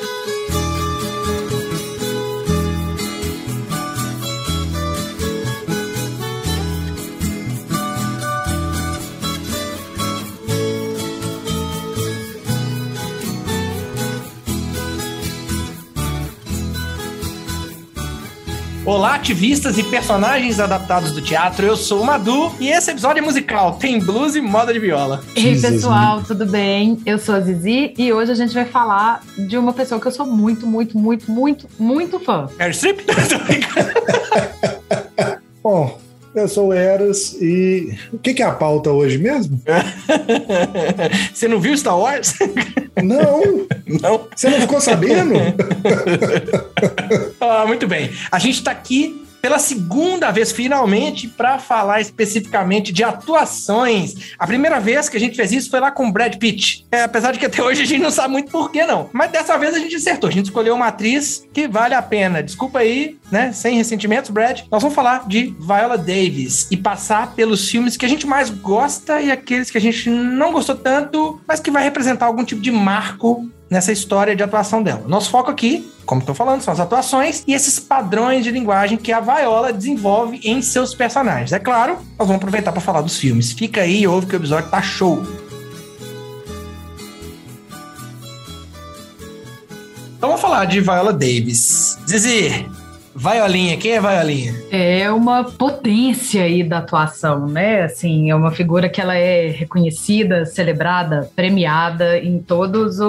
Thank you. Ativistas e personagens adaptados do teatro. Eu sou o Madu e esse episódio é musical. Tem blues e moda de viola. Ei, pessoal, tudo bem? Eu sou a Zizi e hoje a gente vai falar de uma pessoa que eu sou muito, muito, muito, muito, muito fã. Airstrip? Bom, eu sou o Eras e o que, que é a pauta hoje mesmo? Você não viu Star Wars? Não. Não. Você não ficou sabendo? ah, muito bem. A gente está aqui pela segunda vez, finalmente, para falar especificamente de atuações. A primeira vez que a gente fez isso foi lá com o Brad Pitt. É, apesar de que até hoje a gente não sabe muito por que não. Mas dessa vez a gente acertou. A gente escolheu uma atriz que vale a pena. Desculpa aí, né? Sem ressentimentos, Brad. Nós vamos falar de Viola Davis e passar pelos filmes que a gente mais gosta e aqueles que a gente não gostou tanto, mas que vai representar algum tipo de marco nessa história de atuação dela. Nosso foco aqui, como estou falando, são as atuações e esses padrões de linguagem que a Viola desenvolve em seus personagens. É claro, nós vamos aproveitar para falar dos filmes. Fica aí e ouve que o episódio tá show. Então vamos falar de Viola Davis. Zizi, Violinha, quem é Violinha? É uma potência aí da atuação, né? Assim, é uma figura que ela é reconhecida, celebrada, premiada em todas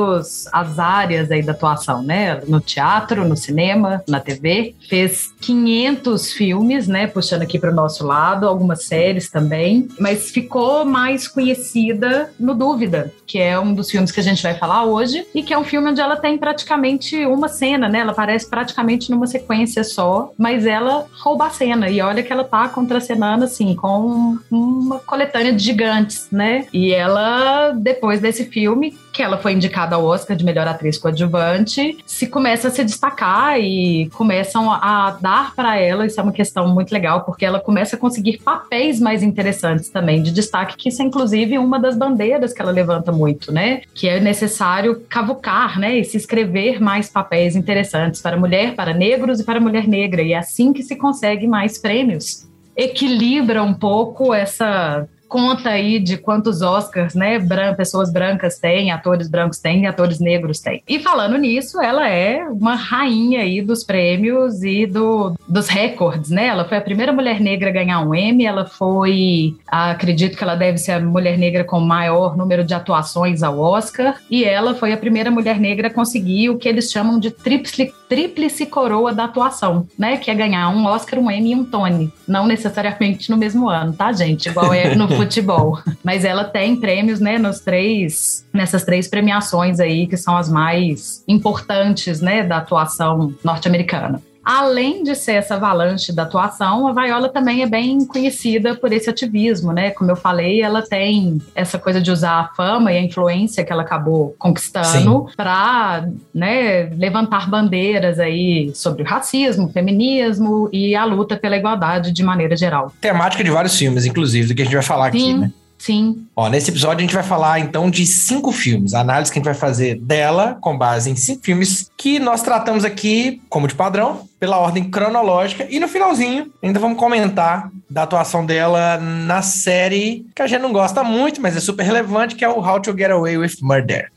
as áreas aí da atuação, né? No teatro, no cinema, na TV. Fez 500 filmes, né? Puxando aqui para o nosso lado, algumas séries também. Mas ficou mais conhecida no Dúvida, que é um dos filmes que a gente vai falar hoje e que é um filme onde ela tem praticamente uma cena, né? Ela aparece praticamente numa sequência só, mas ela rouba a cena. E olha que ela tá contracenando, assim, com uma coletânea de gigantes, né? E ela, depois desse filme, que ela foi indicada ao Oscar de melhor atriz coadjuvante, se começa a se destacar e começam a dar para ela, isso é uma questão muito legal, porque ela começa a conseguir papéis mais interessantes também, de destaque, que isso é inclusive uma das bandeiras que ela levanta muito, né? Que é necessário cavucar, né? E se escrever mais papéis interessantes para mulher, para negros e para mulher negra. E é assim que se consegue mais prêmios. Equilibra um pouco essa conta aí de quantos Oscars, né, bran pessoas brancas têm, atores brancos têm, atores negros têm. E falando nisso, ela é uma rainha aí dos prêmios e do, dos recordes, né? Ela foi a primeira mulher negra a ganhar um Emmy, ela foi, acredito que ela deve ser a mulher negra com maior número de atuações ao Oscar, e ela foi a primeira mulher negra a conseguir o que eles chamam de tríplice, tríplice coroa da atuação, né? Que é ganhar um Oscar, um Emmy e um Tony. Não necessariamente no mesmo ano, tá, gente? Igual é no futebol. Mas ela tem prêmios, né, nos três, nessas três premiações aí, que são as mais importantes, né, da atuação norte-americana. Além de ser essa avalanche da atuação, a Viola também é bem conhecida por esse ativismo, né? Como eu falei, ela tem essa coisa de usar a fama e a influência que ela acabou conquistando para né, levantar bandeiras aí sobre o racismo, feminismo e a luta pela igualdade de maneira geral. Temática de vários filmes, inclusive, do que a gente vai falar Sim. aqui, né? Sim. Ó, nesse episódio a gente vai falar então de cinco filmes, a análise que a gente vai fazer dela com base em cinco filmes que nós tratamos aqui, como de padrão, pela ordem cronológica e no finalzinho ainda vamos comentar da atuação dela na série que a gente não gosta muito, mas é super relevante, que é o How to Get Away with Murder.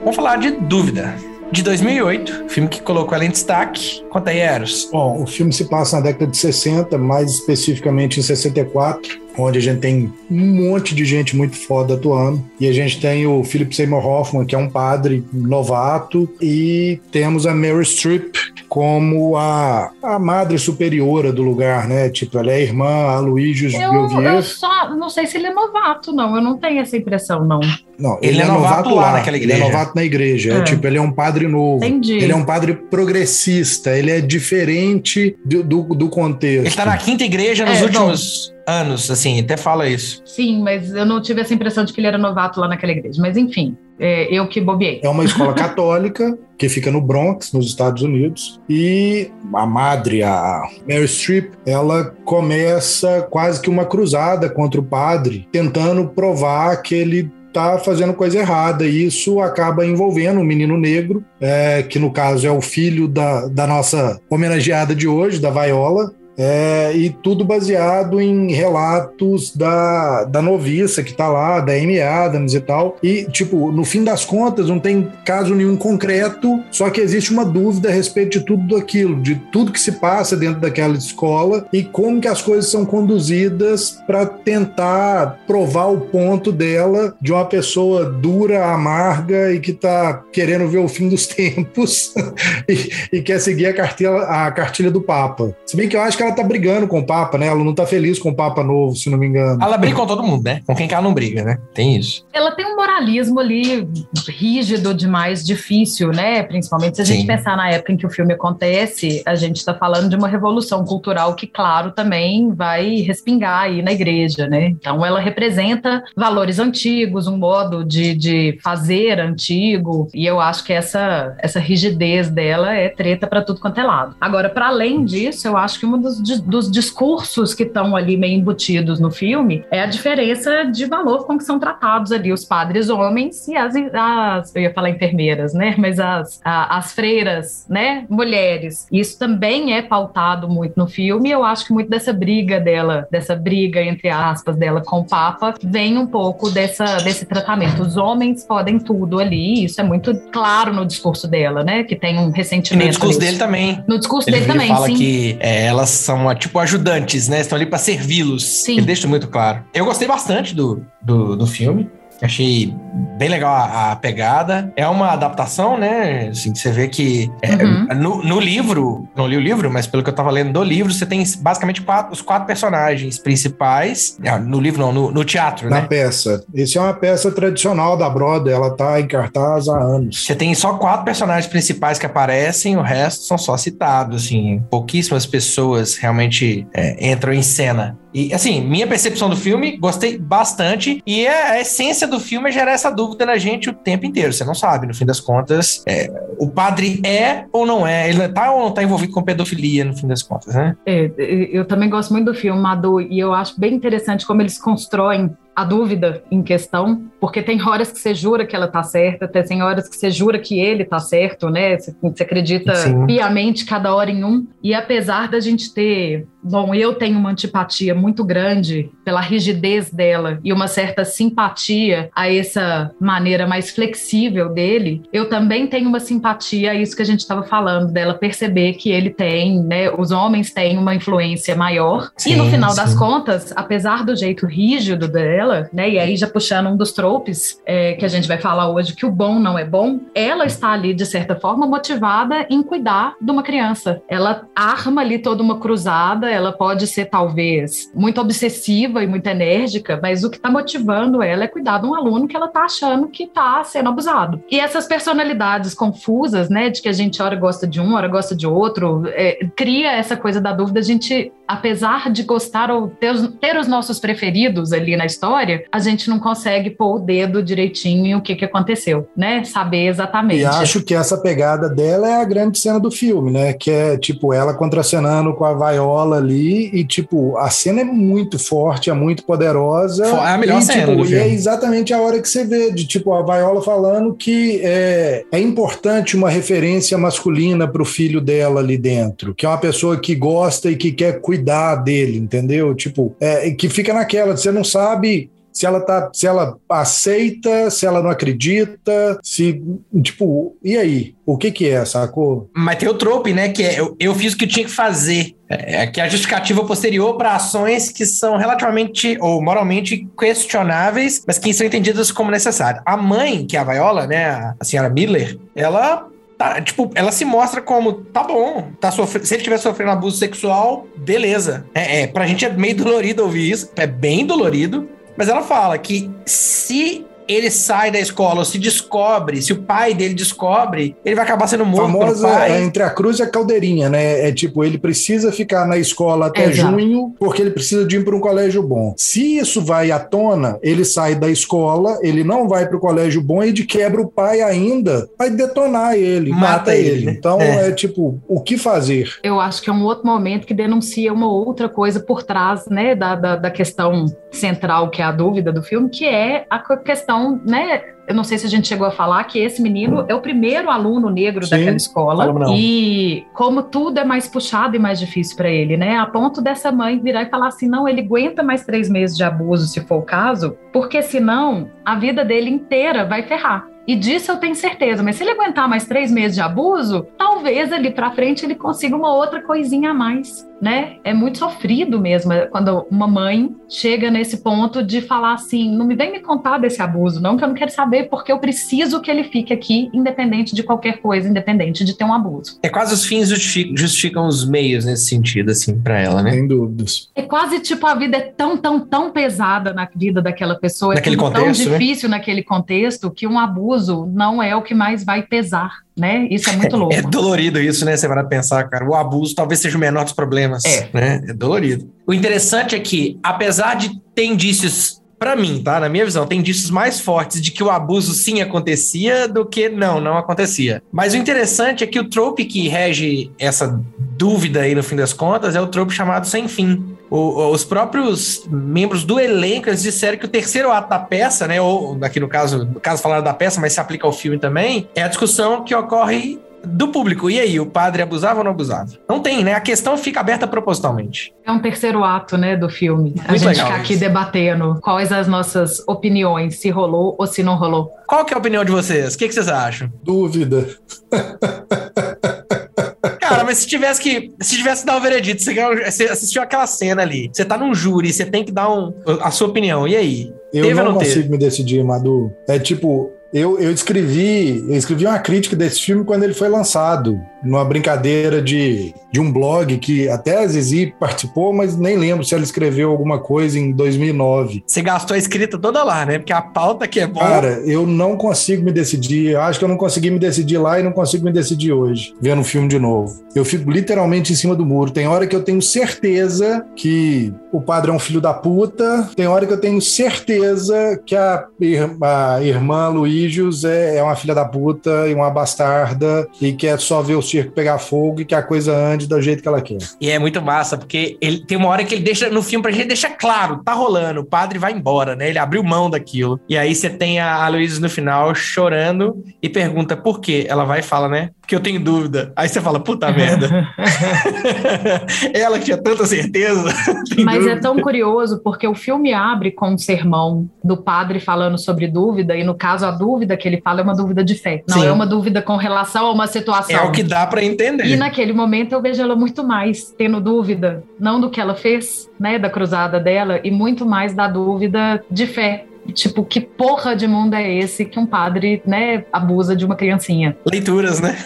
Vamos falar de Dúvida, de 2008, filme que colocou ela em destaque. Conta aí, Eros. Bom, o filme se passa na década de 60, mais especificamente em 64, onde a gente tem um monte de gente muito foda atuando. E a gente tem o Philip Seymour Hoffman, que é um padre novato, e temos a Mary Streep como a, a madre superiora do lugar, né? Tipo, ela é a irmã a Luigi Eu, eu só não sei se ele é novato, não. Eu não tenho essa impressão, não. Não, Ele é novato lá naquela Ele é igreja. novato na igreja. É. É. tipo, ele é um padre novo. Entendi. Ele é um padre progressista. Ele é diferente do, do, do contexto. Ele tá na quinta igreja nos É, últimos anos, assim, até fala isso. Sim, mas eu não tive essa impressão de que ele era novato lá naquela igreja. Mas enfim, é, eu que bobeei. É uma escola católica que fica no Bronx, nos Estados Unidos. E a madre, a Mary Streep, ela começa quase que uma cruzada contra o padre, tentando provar que ele tá fazendo coisa errada. E isso acaba envolvendo o menino negro, é, que no caso é o filho da, da nossa homenageada de hoje, da Vaiola, é, e tudo baseado em relatos da, da noviça que está lá, da Amy Adams e tal. E, tipo, no fim das contas, não tem caso nenhum concreto, só que existe uma dúvida a respeito de tudo aquilo, de tudo que se passa dentro daquela escola e como que as coisas são conduzidas para tentar provar o ponto dela de uma pessoa dura, amarga e que está querendo ver o fim dos tempos e, e, quer seguir a cartilha, a cartilha do Papa. Se bem que eu acho que que ela tá brigando com o Papa, né? Ela não tá feliz com o Papa novo, se não me engano. Ela briga com todo mundo, né? Com quem que ela não briga, né? Tem isso. Ela tem um moralismo ali rígido demais, difícil, né? Principalmente se a Sim. gente pensar na época em que o filme acontece, a gente tá falando de uma revolução cultural que, claro, também vai respingar aí na igreja, né? Então ela representa valores antigos, um modo de, de fazer antigo, e eu acho que essa, essa rigidez dela é treta para tudo quanto é lado. Agora, para além disso, eu acho que uma dos, dos discursos que estão ali meio embutidos no filme é a diferença de valor com que são tratados ali os padres homens e as, as eu ia falar enfermeiras, né? Mas as, a, as freiras, né? Mulheres. Isso também é pautado muito no filme. Eu acho que muito dessa briga dela, dessa briga entre aspas dela com o Papa, vem um pouco dessa, desse tratamento. Os homens podem tudo ali. Isso é muito claro no discurso dela, né? Que tem um ressentimento. E no discurso dele também. No discurso ele, dele ele também, fala sim. que é, elas são tipo ajudantes, né? Estão ali para servi-los. Sim. Ele deixa muito claro. Eu gostei bastante do, do, do filme. Achei bem legal a, a, pegada. É uma adaptação, né? Assim, você vê que é, uhum. no, no, livro, não li o livro, mas pelo que eu tava lendo do livro, você tem basicamente quatro, os quatro personagens principais. Ah, no livro, não, no, no teatro, Na né? peça. Esse é uma peça tradicional da Broadway, ela tá em cartaz há anos. Você tem só quatro personagens principais que aparecem, o resto são só citados, assim. Pouquíssimas pessoas realmente é, entram em cena. E, assim, minha percepção do filme, gostei bastante. E a, essência do filme é gerar essa dúvida na gente o tempo inteiro. Você não sabe, no fim das contas, é, o padre é ou não é? Ele tá ou não tá envolvido com pedofilia, no fim das contas, né? É, eu também gosto muito do filme, Madu, e eu acho bem interessante como eles constroem a dúvida em questão, porque tem horas que você jura que ela tá certa, tem horas que você jura que ele tá certo, né? Você, você acredita Sim. piamente cada hora em um. E apesar da gente ter, bom, eu tenho uma antipatia muito grande pela rigidez dela e uma certa simpatia a essa maneira mais flexível dele, eu também tenho uma simpatia a isso que a gente estava falando, dela perceber que ele tem, né? Os homens têm uma influência maior. Sim, e no final sim. das contas, apesar do jeito rígido dela, né? E aí já puxando um dos tropes é, que a gente vai falar hoje, que o bom não é bom, ela está ali, de certa forma, motivada em cuidar de uma criança. Ela arma ali toda uma cruzada, ela pode ser, talvez, muito obsessiva e muito enérgica, mas o que está motivando ela é cuidar de um aluno que ela está achando que está sendo abusado. E essas personalidades confusas, né, de que a gente ora gosta de um, ora gosta de outro, é, cria essa coisa da dúvida. A gente, apesar de gostar ou ter, ter os nossos preferidos ali na história, a gente não consegue pôr dedo direitinho em o que, que aconteceu, né? Saber exatamente. E acho que essa pegada dela é a grande cena do filme, né? Que é, tipo, ela contracenando com a vaiola ali e, tipo, a cena é muito forte, é muito poderosa. É a melhor e, cena tipo, do filme. E é exatamente a hora que você vê, de, tipo, a vaiola falando que é, é importante uma referência masculina para o filho dela ali dentro, que é uma pessoa que gosta e que quer cuidar dele, entendeu? Tipo, é, que fica naquela, você não sabe se ela tá, se ela aceita, se ela não acredita, se tipo, e aí? O que que é, sacou? Mas tem o trope, né, que é eu, eu fiz o que tinha que fazer. É, é que é a justificativa posterior para ações que são relativamente ou moralmente questionáveis, mas que são entendidas como necessárias. A mãe, que é a Viola, né, a senhora Miller, ela Tá, tipo, ela se mostra como, tá bom, tá sofrendo, se ele estiver sofrendo abuso sexual, beleza. É, é, pra gente é meio dolorido ouvir isso, é bem dolorido, mas ela fala que se ele sai da escola ou se descobre, se o pai dele descobre, ele vai acabar sendo morto Famosa pelo pai. É entre a cruz e a caldeirinha, né? É tipo, ele precisa ficar na escola até Exato. junho, porque ele precisa de ir para um colégio bom. Se isso vai à tona, ele sai da escola, ele não vai para o colégio bom e de quebra o pai ainda vai detonar ele, mata, Mata ele, ele. né? Então É. é. tipo, o que fazer? Eu acho que é um outro momento que denuncia uma outra coisa por trás, né, da, da, da questão central, que é a dúvida do filme, que é a questão, né? Eu não sei se a gente chegou a falar que esse menino é o primeiro aluno negro Sim, daquela escola. E como tudo é mais puxado e mais difícil para ele, né? A ponto dessa mãe virar e falar assim: não, ele aguenta mais três meses de abuso, se for o caso, porque senão a vida dele inteira vai ferrar. E disso eu tenho certeza, mas se ele aguentar mais três meses de abuso, talvez ali para frente ele consiga uma outra coisinha a mais né? É muito sofrido mesmo é, quando uma mãe chega nesse ponto de falar assim: não me vem me contar desse abuso, não, que eu não quero saber, porque eu preciso que ele fique aqui, independente de qualquer coisa, independente de ter um abuso. É quase os fins justificam, justificam os meios nesse sentido, assim, para ela, né? Sem dúvidas. É quase tipo a vida é tão, tão, tão pesada na vida daquela pessoa, naquele é contexto, tão né? difícil né? naquele contexto que um abuso não é o que mais vai pesar né? Isso é muito louco. É dolorido isso, né? Você vai pensar, cara. O abuso talvez seja o menor dos problemas, é. né? É dolorido. O interessante é que, apesar de ter indícios para mim, tá? Na minha visão, tem indícios mais fortes de que o abuso sim acontecia do que não, não acontecia. Mas o interessante é que o trope que rege essa dúvida aí no fim das contas é o trope chamado sem fim. O, os próprios membros do elenco eles disseram que o terceiro ato da peça, né, ou aqui no caso, no caso falaram da peça, mas se aplica ao filme também, é a discussão que ocorre do público. E aí, o padre abusava ou não abusava? Não tem, né? A questão fica aberta propositalmente. É um terceiro ato, né, do filme. Muito a gente legal, ficar aqui debatendo quais as nossas opiniões, se rolou ou se não rolou. Qual que é a opinião de vocês? O que, que vocês acham? Dúvida. Cara, mas se tivesse que. Se tivesse que dar um veredito, você, assistiu aquela cena ali, você tá num júri, você tem que dar um, a sua opinião. E aí? Eu Teve não, não consigo me decidir, Madu. É tipo, eu, eu escrevi eu escrevi uma crítica desse filme quando ele foi lançado numa brincadeira de, de um blog que até a Zizi participou, mas nem lembro se ela escreveu alguma coisa em 2009. Você gastou a escrita toda lá, né? Porque a pauta que é boa. Cara, eu não consigo me decidir. Eu acho que eu não consegui me decidir lá e não consigo me decidir hoje, vendo o filme de novo. Eu fico literalmente em cima do muro. Tem hora que eu tenho certeza que o padre é um filho da puta, tem hora que eu tenho certeza que a, a irmã É, é uma filha da puta e uma bastarda e quer só ver os circo pegar fogo e que a coisa ande do jeito que ela quer. E é muito massa, porque ele tem uma hora que ele deixa no filme pra gente deixa claro, tá rolando, o padre vai embora, né? Ele abriu mão daquilo. E aí você tem a Luísa no final chorando e pergunta por quê. Ela vai e fala, né? Porque eu tenho dúvida. Aí você fala, puta merda. ela que tinha tanta certeza. Mas dúvida. é tão curioso, porque o filme abre com um sermão do padre falando sobre dúvida, e no caso, a dúvida que ele fala é uma dúvida de fé. Não Sim. é uma dúvida com relação a uma situação. É o que dá dá para entender. E naquele momento eu vejo ela muito mais tendo dúvida, não do que ela fez, né, da cruzada dela, e muito mais da dúvida de fé, Tipo, que porra de mundo é esse que um padre, né, abusa de uma criancinha? Leituras, né?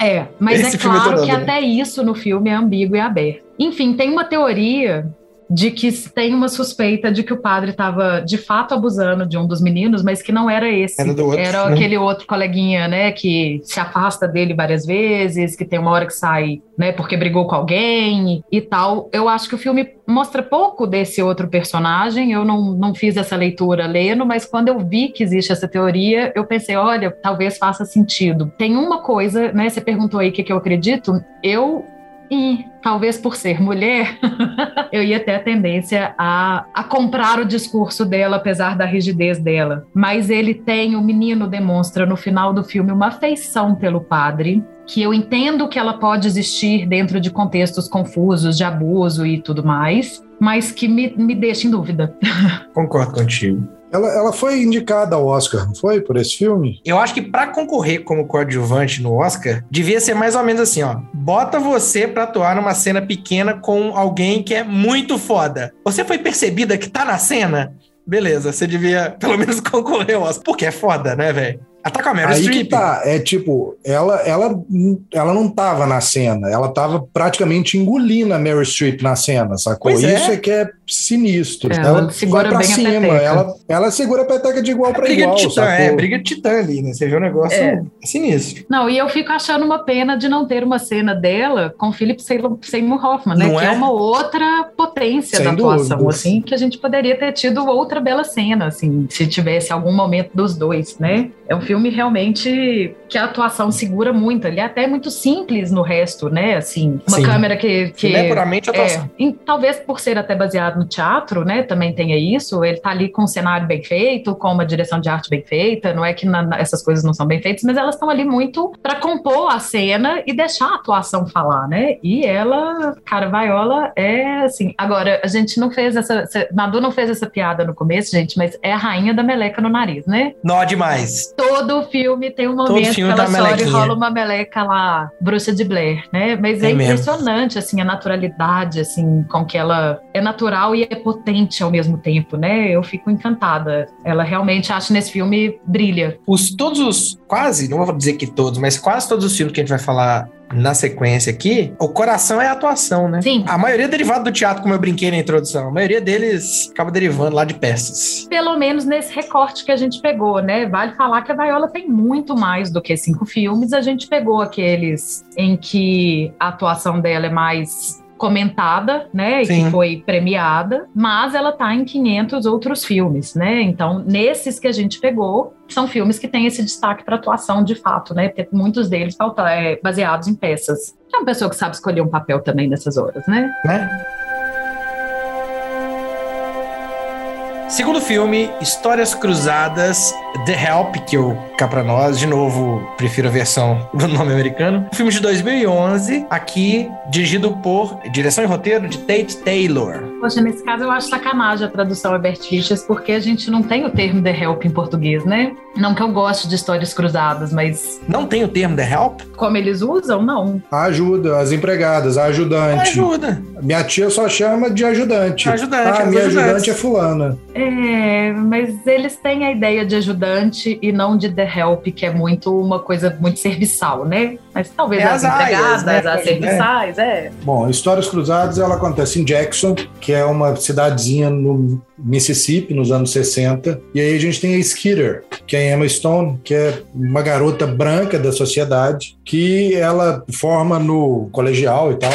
é, mas esse é claro que até isso no filme é ambíguo e aberto. Enfim, tem uma teoria de que tem uma suspeita de que o padre estava de fato abusando de um dos meninos, mas que não era esse. Era, outro, era né? aquele outro coleguinha, né, que se afasta dele várias vezes, que tem uma hora que sai, né, porque brigou com alguém e tal. Eu acho que o filme mostra pouco desse outro personagem. Eu não, não fiz essa leitura lendo, mas quando eu vi que existe essa teoria, eu pensei, olha, talvez faça sentido. Tem uma coisa, né, você perguntou aí o que, que eu acredito. Eu e talvez por ser mulher, eu ia ter a tendência a, a comprar o discurso dela, apesar da rigidez dela. Mas ele tem, o menino demonstra no final do filme uma afeição pelo padre, que eu entendo que ela pode existir dentro de contextos confusos, de abuso e tudo mais, mas que me, me deixa em dúvida. Concordo contigo. Ela, ela foi indicada ao Oscar, não foi? Por esse filme? Eu acho que para concorrer como coadjuvante no Oscar, devia ser mais ou menos assim, ó. Bota você pra atuar numa cena pequena com alguém que é muito foda. Você foi percebida que tá na cena? Beleza, você devia pelo menos concorrer ao Oscar. Porque é foda, né, velho? Ela tá com a Meryl Aí Streep. Que tá, é tipo, ela, ela, ela não tava na cena, ela tava praticamente engolindo a Meryl Streep na cena, sacou? Pois Isso é. é que é sinistro. É, ela, ela segura vai pra cima, ela, ela segura a peteca de igual para igual. De titã, é, briga de titã ali, né? Você vê o um negócio é. sinistro. Não, e eu fico achando uma pena de não ter uma cena dela com Philip Seymour Hoffman, né? Não que é? é? uma outra potência Sem da atuação, dúvidas. assim, que a gente poderia ter tido outra bela cena, assim, se tivesse algum momento dos dois, né? É um filme realmente que a atuação segura muito. Ele é até muito simples no resto, né? Assim, uma Sim. câmera que. que é puramente atuação. É, talvez por ser até baseado no teatro, né, também tenha isso. Ele tá ali com um cenário bem feito, com uma direção de arte bem feita. Não é que na, essas coisas não são bem feitas, mas elas estão ali muito para compor a cena e deixar a atuação falar, né? E ela, cara, Viola é assim. Agora, a gente não fez essa. Madu não fez essa piada no começo, gente, mas é a rainha da meleca no nariz, né? Nó demais. Todo filme tem um momento que ela chora e rola uma meleca lá, bruxa de Blair, né? Mas é, é impressionante, assim, a naturalidade, assim, com que ela é natural e é potente ao mesmo tempo, né? Eu fico encantada. Ela realmente, acho, nesse filme, brilha. Os, todos os, quase, não vou dizer que todos, mas quase todos os filmes que a gente vai falar na sequência aqui, o coração é a atuação, né? Sim. A maioria é derivado do teatro, como eu brinquei na introdução. A maioria deles acaba derivando lá de peças. Pelo menos nesse recorte que a gente pegou, né? Vale falar que a Viola tem muito mais do que cinco filmes. A gente pegou aqueles em que a atuação dela é mais comentada, né, e que foi premiada, mas ela tá em 500 outros filmes, né? Então, nesses que a gente pegou, são filmes que têm esse destaque para atuação de fato, né? Porque muitos deles é, baseados em peças. É uma pessoa que sabe escolher um papel também nessas horas, né? Né? Segundo filme, Histórias Cruzadas, The Help, que eu cá pra nós, de novo, prefiro a versão do nome americano. Filme de 2011, aqui dirigido por direção e roteiro de Tate Taylor. Poxa, nesse caso eu acho sacanagem a tradução Herbert Fischer, porque a gente não tem o termo The Help em português, né? Não que eu goste de histórias cruzadas, mas. Não tem o termo The Help? Como eles usam, não. Ajuda, as empregadas, a ajudante. Ajuda. Minha tia só chama de ajudante. Ajudante, ah, minha ajudante é fulana. É, mas eles têm a ideia de ajudante e não de the help, que é muito uma coisa muito serviçal, né? Mas talvez é as, as empregadas, né? as serviçais, é. Bom, Histórias Cruzadas, ela acontece em Jackson, que é uma cidadezinha no Mississippi, nos anos 60. E aí a gente tem a Skeeter, que é a Emma Stone, que é uma garota branca da sociedade, que ela forma no colegial e tal,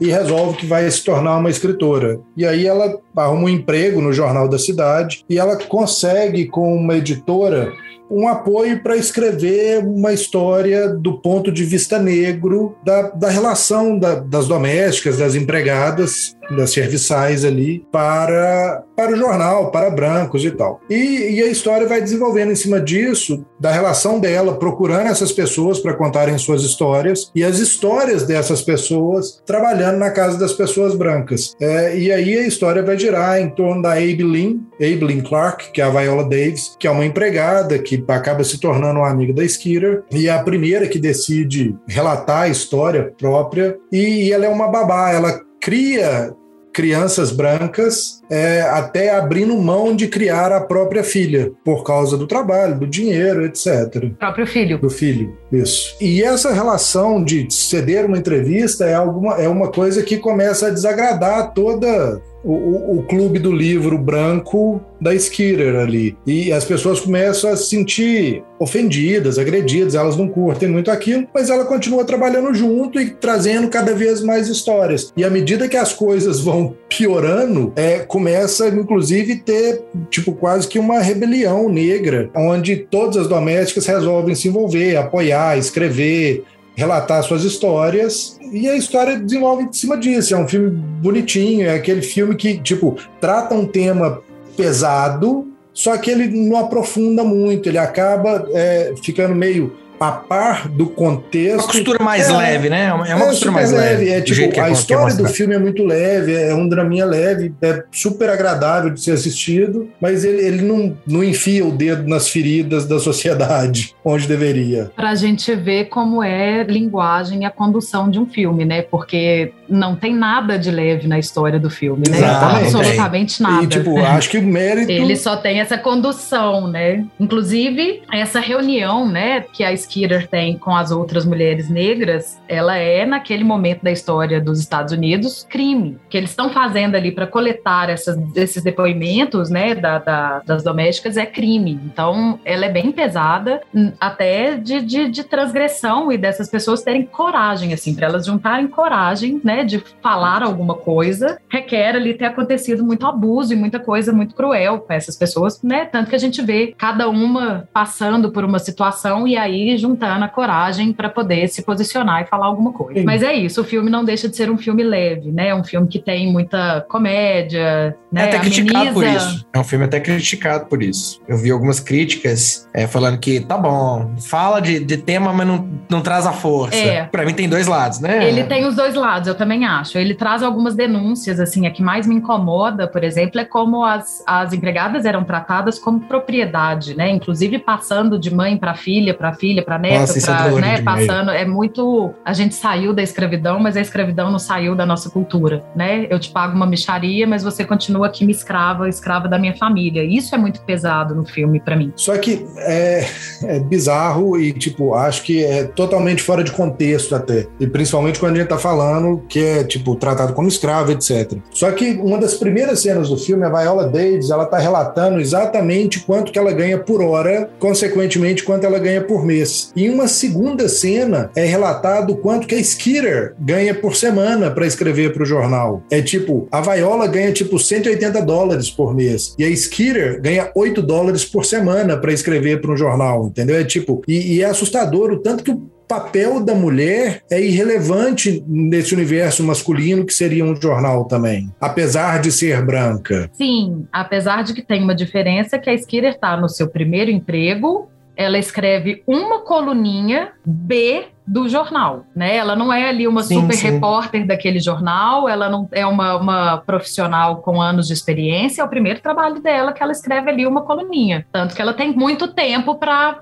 e resolve que vai se tornar uma escritora. E aí ela arruma um emprego no jornal da cidade e ela consegue com uma editora um apoio para escrever uma história do ponto de vista negro da, da relação da, das domésticas, das empregadas, das serviçais ali, para, para o jornal, para brancos e tal. E, e a história vai desenvolvendo em cima disso, da relação dela procurando essas pessoas para contarem suas histórias e as histórias dessas pessoas trabalhando na casa das pessoas brancas. É, e aí a história vai girar em torno da Abe Lynn, Abe Lynn Clark, que é a Viola Davis, que é uma empregada que acaba se tornando uma amiga da Skeeter e é a primeira que decide relatar a história própria e, e ela é uma babá, ela cria crianças brancas, é, até abrindo mão de criar a própria filha, por causa do trabalho, do dinheiro, etc. O próprio filho. Do filho, isso. E essa relação de ceder uma entrevista é, alguma, é uma coisa que começa a desagradar toda o, o, clube do livro branco da Skeeter ali. E as pessoas começam a se sentir ofendidas, agredidas, elas não curtem muito aquilo, mas ela continua trabalhando junto e trazendo cada vez mais histórias. E à medida que as coisas vão piorando, é, começa inclusive ter tipo quase que uma rebelião negra, onde todas as domésticas resolvem se envolver, apoiar, escrever, relatar suas histórias e a história desenvolve em cima disso. É um filme bonitinho, é aquele filme que, tipo, trata um tema pesado, só que ele não aprofunda muito, ele acaba é, ficando meio a par do contexto. Uma costura mais é, leve, né? É uma é costura mais leve. leve. É tipo, a história do filme é muito leve, é um draminha leve, é super agradável de ser assistido, mas ele, ele não, não enfia o dedo nas feridas da sociedade, onde deveria. Pra gente ver como é linguagem e a condução de um filme, né? Porque não tem nada de leve na história do filme, né? Exatamente. Absolutamente nada. E, tipo, acho que o mérito. Ele só tem essa condução, né? Inclusive, essa reunião, né, que a Skeeter tem com as outras mulheres negras, ela é, naquele momento da história dos Estados Unidos, crime. que eles estão fazendo ali para coletar essas, esses depoimentos, né, da, da, das domésticas é crime. Então, ela é bem pesada, até de, de, de transgressão e dessas pessoas terem coragem, assim, para elas juntarem coragem, né, de falar alguma coisa, requer ali ter acontecido muito abuso e muita coisa muito cruel com essas pessoas, né? Tanto que a gente vê cada uma passando por uma situação e aí juntando a coragem para poder se posicionar e falar alguma coisa. Sim. Mas é isso, o filme não deixa de ser um filme leve, né? É um filme que tem muita comédia, né? É até criticado por isso. É um filme até criticado por isso. Eu vi algumas críticas é, falando que tá bom, fala de, de tema, mas não, não traz a força. É. Para mim tem dois lados, né? Ele tem os dois lados, eu também acho. Ele traz algumas denúncias, assim, a que mais me incomoda, por exemplo, é como as, as empregadas eram tratadas como propriedade, né? Inclusive passando de mãe para filha, para filha, para pra, é né? Passando. É muito. A gente saiu da escravidão, mas a escravidão não saiu da nossa cultura, né? Eu te pago uma micharia, mas você continua aqui me escrava, escrava da minha família. Isso é muito pesado no filme para mim. Só que é, é bizarro e, tipo, acho que é totalmente fora de contexto até. E principalmente quando a gente tá falando que é, tipo, tratado como escravo, etc. Só que uma das primeiras cenas do filme, a Viola Davis, ela tá relatando exatamente quanto que ela ganha por hora, consequentemente quanto ela ganha por mês. Em uma segunda cena é relatado quanto que a Skeeter ganha por semana para escrever para o jornal. É tipo, a Viola ganha tipo 180 dólares por mês e a Skeeter ganha 8 dólares por semana para escrever para um jornal, entendeu? É tipo, e, e é assustador o tanto que o papel da mulher é irrelevante nesse universo masculino que seria um jornal também, apesar de ser branca. Sim, apesar de que tem uma diferença que a Skeeter está no seu primeiro emprego, ela escreve uma coluninha B do jornal, né? Ela não é ali uma sim, super sim. repórter daquele jornal, ela não é uma, uma profissional com anos de experiência, é o primeiro trabalho dela que ela escreve ali uma coluninha. Tanto que ela tem muito tempo para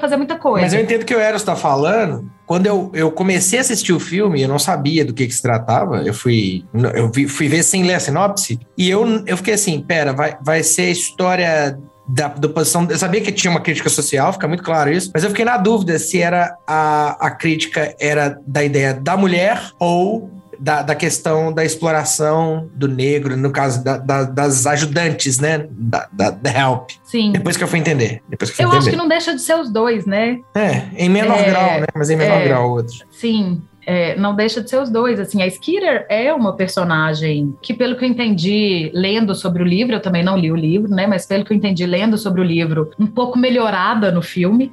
fazer muita coisa. Mas eu entendo que o Eros está falando. Quando eu, eu comecei a assistir o filme, eu não sabia do que, que se tratava. Eu fui, eu vi, fui ver sem ler a sinopse. E eu, eu fiquei assim: pera, vai, vai ser a história da, da posição. Eu sabia que tinha uma crítica social, fica muito claro isso, mas eu fiquei na dúvida se era a, a crítica era da ideia da mulher ou da, da questão da exploração do negro, no caso da, da, das ajudantes, né? Da, da, help. Sim. Depois que eu fui entender. Depois que eu, eu acho que não deixa de ser os dois, né? É, em menor é, grau, né? Mas em menor é, grau outro. Sim é, não deixa de ser os dois. Assim, a Skeeter é uma personagem que, pelo que eu entendi lendo sobre o livro, eu também não li o livro, né? Mas pelo que eu entendi lendo sobre o livro, um pouco melhorada no filme.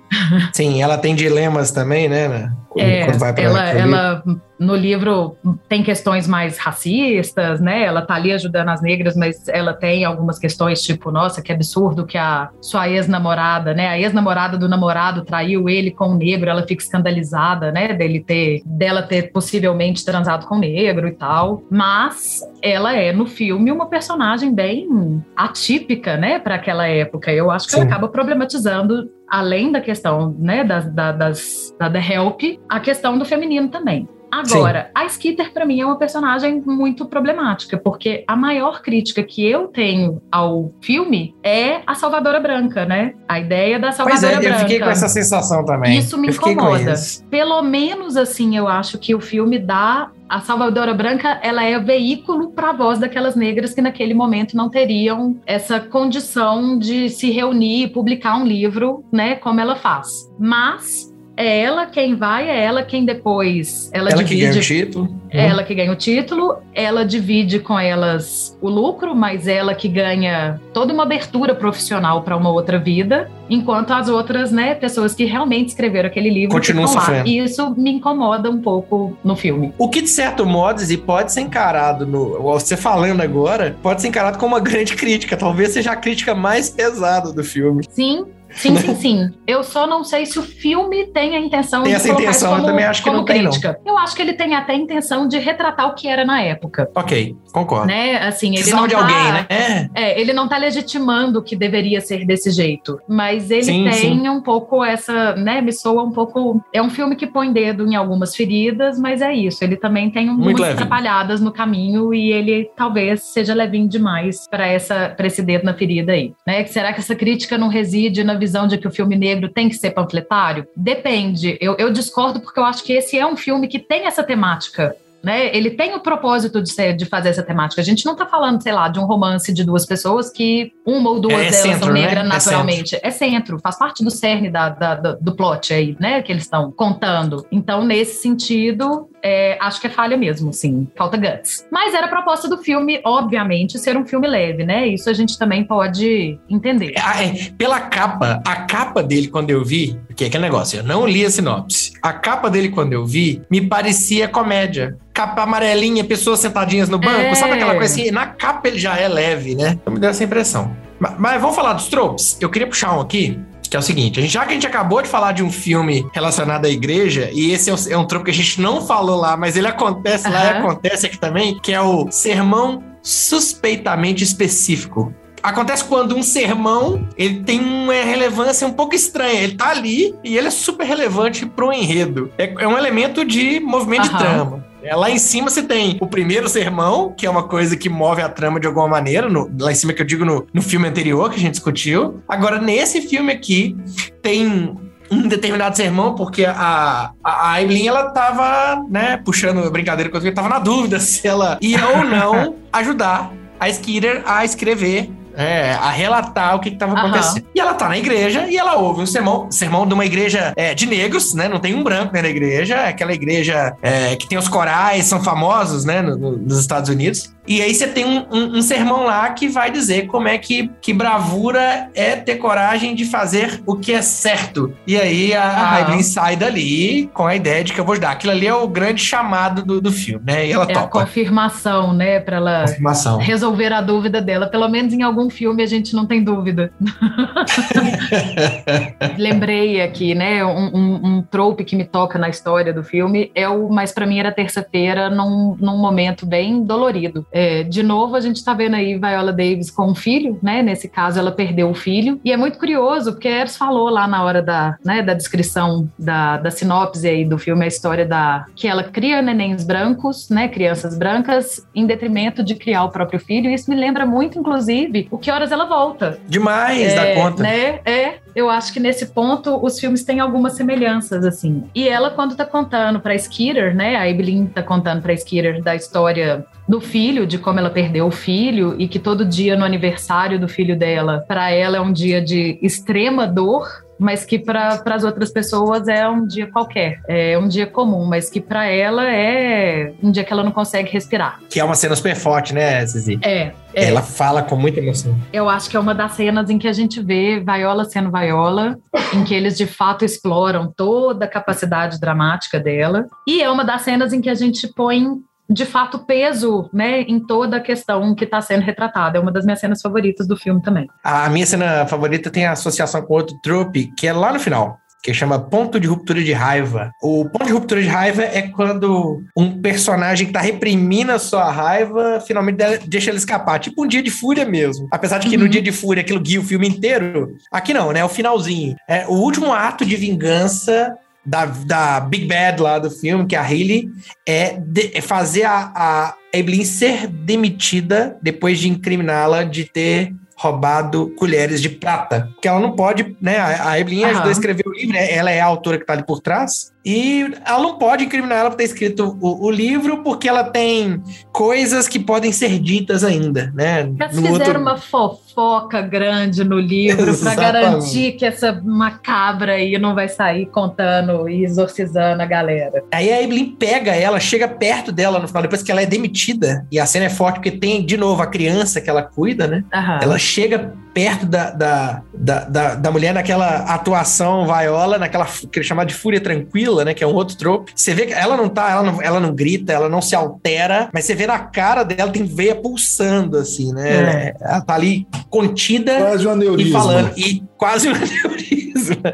Sim, ela tem dilemas também, né? Quando, é, quando vai pra ela, ela no livro tem questões mais racistas, né? Ela tá ali ajudando as negras, mas ela tem algumas questões tipo, nossa, que absurdo que a sua ex-namorada, né? A ex-namorada do namorado traiu ele com um negro, ela fica escandalizada, né? Dele ter, dela ter possivelmente transado com um negro e tal. Mas ela é no filme uma personagem bem atípica, né? Para aquela época. Eu acho que Sim. ela acaba problematizando além da questão né, da, da, das, da The Help, a questão do feminino também. Agora, Sim. a Skitter para mim é uma personagem muito problemática, porque a maior crítica que eu tenho ao filme é a Salvadora Branca, né? A ideia da Salvadora pois é, Branca. Eu fiquei com essa sensação também. Isso me incomoda. Pelo menos assim, eu acho que o filme dá a Salvadora Branca ela é veículo para a voz daquelas negras que naquele momento não teriam essa condição de se reunir e publicar um livro, né, como ela faz. Mas é ela quem vai, é ela quem depois ela, ela divide. que ganha o título. É ela que ganha o título, ela divide com elas o lucro, mas ela que ganha toda uma abertura profissional para uma outra vida, enquanto as outras, né, pessoas que realmente escreveram aquele livro continuam sofrendo. E isso me incomoda um pouco no filme. O que de certo modo e pode ser encarado no, você falando agora, pode ser encarado como uma grande crítica, talvez seja a crítica mais pesada do filme. Sim, Sim, sim, sim. Eu só não sei se o filme tem a intenção tem de essa intenção, como, eu também acho que não crítica. Tem, não. Eu acho que ele tem até a intenção de retratar o que era na época. Ok, concordo. Né? Assim, ele não de tá, alguém, né? É, ele não tá legitimando que deveria ser desse jeito, mas ele sim, tem sim. um pouco essa, né, me soa um pouco, é um filme que põe dedo em algumas feridas, mas é isso, ele também tem umas atrapalhadas no caminho e ele talvez seja levinho demais para essa para esse dedo na ferida aí, né? Será que essa crítica não reside na visão de que o filme negro tem que ser panfletário? Depende. Eu, eu discordo porque eu acho que esse é um filme que tem essa temática né? Ele tem o propósito de, ser, de fazer essa temática. A gente não tá falando, sei lá, de um romance de duas pessoas que uma ou duas é, delas centro, são negras né? naturalmente. É centro. é centro. faz parte do cerne da, da, do plot aí, né? Que eles estão contando. Então, nesse sentido, é, acho que é falha mesmo, sim. Falta guts. Mas era a proposta do filme, obviamente, ser um filme leve, né? Isso a gente também pode entender. É, é, pela capa, a capa dele, quando eu vi, que é aquele negócio, eu não li a sinopse. A capa dele, quando eu vi, me parecia comédia capa amarelinha, pessoas sentadinhas no banco, é. sabe aquela coisa assim? Na capa ele já é leve, né? Então me deu essa impressão. Mas, mas vamos falar dos tropes? Eu queria puxar um aqui, que é o seguinte: já que a gente acabou de falar de um filme relacionado à igreja, e esse é um, é um trope que a gente não falou lá, mas ele acontece uhum. lá e acontece aqui também, que é o sermão suspeitamente específico. Acontece quando um sermão ele tem uma relevância um pouco estranha. Ele tá ali e ele é super relevante para o enredo. É, é, um elemento de movimento uhum. de trama. É, lá em cima você tem o primeiro sermão, que é uma coisa que move a trama de alguma maneira, no, lá em cima que eu digo no, no filme anterior que a gente discutiu. Agora, nesse filme aqui, tem um determinado sermão, porque a, a, a Evelyn, ela tava, né, puxando brincadeira com eu tava na dúvida se ela ia ou não ajudar a Skeeter a escrever é, a relatar o que estava acontecendo. E ela tá na igreja e ela ouve um sermão, sermão de uma igreja é, de negros, né? Não tem um branco né, na igreja, é aquela igreja é, que tem os corais, são famosos, né, no, no, nos Estados Unidos. E aí você tem um, um, um, sermão lá que vai dizer como é que, que bravura é ter coragem de fazer o que é certo. E aí a, uhum. a sai dali com a ideia de que eu vou dar. Aquilo ali é o grande chamado do, do filme, né? E ela é topa. a confirmação, né? Para ela confirmação. resolver a dúvida dela. Pelo menos em algum filme a gente não tem dúvida. Lembrei aqui, né? Um, um, um, trope que me toca na história do filme é o Mas para mim era terça-feira num, num momento bem dolorido. É, de novo, a gente está vendo aí Viola Davis com um filho, né? Nesse caso, ela perdeu o filho. E é muito curioso, porque Eros falou lá na hora da, né, da descrição da, da sinopse aí do filme, a história da que ela cria nenéns brancos, né? Crianças brancas, em detrimento de criar o próprio filho. E isso me lembra muito, inclusive, o que horas ela volta. Demais é, da conta. Né? É, eu acho que nesse ponto os filmes têm algumas semelhanças, assim. E ela, quando tá contando pra Skeeter, né? A Evelyn tá contando pra Skeeter da história do filho, de como ela perdeu o filho e que todo dia no aniversário do filho dela, para ela é um dia de extrema dor, mas que para as outras pessoas é um dia qualquer, é um dia comum, mas que para ela é um dia que ela não consegue respirar. Que é uma cena super forte, né, Zizi? É, é. Ela fala com muita emoção. Eu acho que é uma das cenas em que a gente vê Viola sendo Viola, em que eles de fato exploram toda a capacidade dramática dela, e é uma das cenas em que a gente põe de fato peso, né, em toda a questão que está sendo retratada. É uma das minhas cenas favoritas do filme também. A minha cena favorita tem a associação com outro trope, que é lá no final. Que chama ponto de ruptura de raiva. O ponto de ruptura de raiva é quando um personagem que tá reprimindo a sua raiva finalmente deixa ele escapar. Tipo um dia de fúria mesmo. Apesar de que uhum. no dia de fúria aquilo guia o filme inteiro. Aqui não, né? É o finalzinho. É o último ato de vingança da, da Big Bad lá do filme, que é a Hayley, é, de, é fazer a, a Evelyn ser demitida depois de incriminá-la de ter roubado colheres de prata. Porque ela não pode, né? A, a Evelyn ajudou a escrever o livro, né? ela é a autora que está ali por trás. E ela não pode incriminar ela por ter escrito o, o, livro, porque ela tem coisas que podem ser ditas ainda, né? Já fizeram outro... uma fofoca grande no livro para garantir que essa macabra aí não vai sair contando e exorcizando a galera. Aí a Evelyn pega ela, chega perto dela no final, depois que ela é demitida, e a cena é forte porque tem, de novo, a criança que ela cuida, né? Uhum. Ela chega perto da, da, da, da, da mulher naquela atuação vaiola, naquela que ele chama de fúria tranquila, né? Que é um outro trope. Você vê que ela não tá, ela não, ela não grita, ela não se altera, mas você vê na cara dela tem veia pulsando, assim, né? É. Ela tá ali contida quase um e falando. E quase um aneurisma.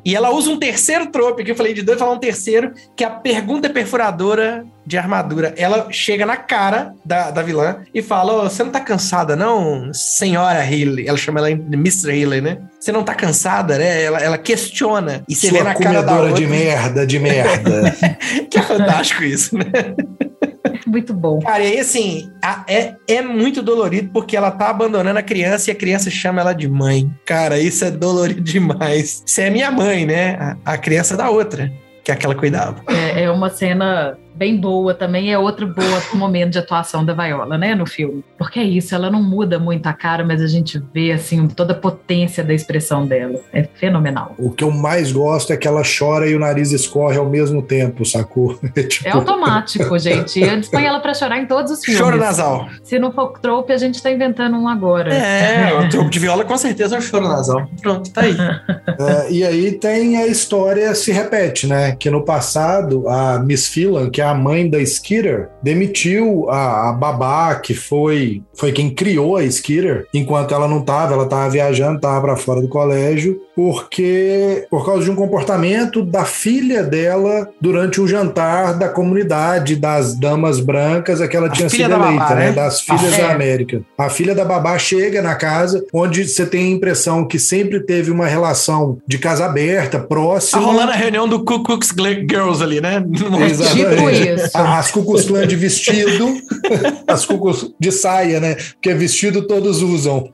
E ela usa um terceiro trope, que eu falei de dois, falar um terceiro, que é a pergunta perfuradora de armadura. Ela chega na cara da, da vilã e fala: oh, Você não tá cansada, não, senhora Haley? Ela chama ela de Mr. Haley, né? Você não tá cansada, né? Ela, ela questiona. E você Sua vê na cara da outra... de merda, de merda. que é fantástico isso, né? Muito bom. Cara, e aí, assim, a, é, é muito dolorido porque ela tá abandonando a criança e a criança chama ela de mãe. Cara, isso é dolorido demais. Você é minha mãe, né? A, a criança da outra que é aquela cuidava. É, é uma cena bem boa também, é outro boa momento de atuação da Viola, né, no filme. Porque é isso, ela não muda muito a cara, mas a gente vê, assim, toda a potência da expressão dela. É fenomenal. O que eu mais gosto é que ela chora e o nariz escorre ao mesmo tempo, sacou? É, tipo... é automático, gente. Eles põem ela pra chorar em todos os filmes. Choro nasal. Se não for trope, a gente tá inventando um agora. É, o trope de viola com certeza é o choro nasal. Pronto, tá aí. É, e aí tem a história se repete, né? Que no passado, a Miss Phelan, que é a mãe da Skeeter, demitiu a, a babá, que foi, foi quem criou a Skeeter, enquanto ela não estava, ela estava viajando, estava para fora do colégio, porque por causa de um comportamento da filha dela durante um jantar da comunidade das damas brancas, a que ela a tinha sido eleita, babá, né? né? Das filhas ah, é. da América. A filha da babá chega na casa, onde você tem a impressão que sempre teve uma relação de casa aberta, próxima. Tá rolando a reunião do Ku Klux Girls ali, né? Exatamente. Tipo isso. As Klan de vestido, as Klux de saia, né? Porque vestido todos usam.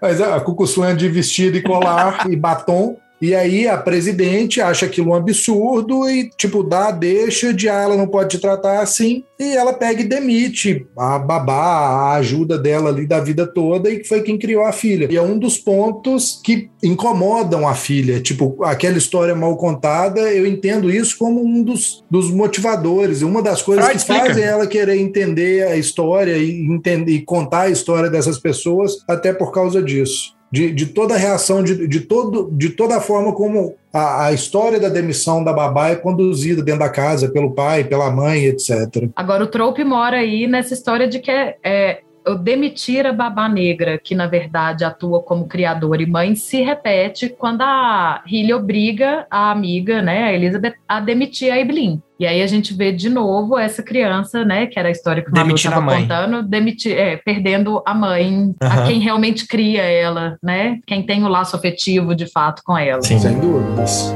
Mas a Ku Klux Klan de vestido e colar e batom e aí a presidente acha aquilo um absurdo e, tipo, dá deixa de ah, ela não pode te tratar assim. E ela pega e demite a babá, a ajuda dela ali da vida toda, e que foi quem criou a filha. E é um dos pontos que incomodam a filha. Tipo, aquela história mal contada, eu entendo isso como um dos, dos motivadores. Uma das coisas Freud que fazem ela querer entender a história e, entender, e contar a história dessas pessoas, até por causa disso de, de toda a reação, de, de, todo, de toda a forma como a, a, história da demissão da babá é conduzida dentro da casa pelo pai, pela mãe, etc. Agora, o trope mora aí nessa história de que é, é o demitir a babá negra, que na verdade atua como criadora e mãe, se repete quando a Hilly obriga a amiga, né, a Elizabeth, a demitir a Evelyn. E aí a gente vê de novo essa criança, né, que era a história que o Manu estava contando, demitir, é, perdendo a mãe, uhum. a quem realmente cria ela, né, quem tem o laço afetivo de fato com ela. Sim. Sem dúvidas.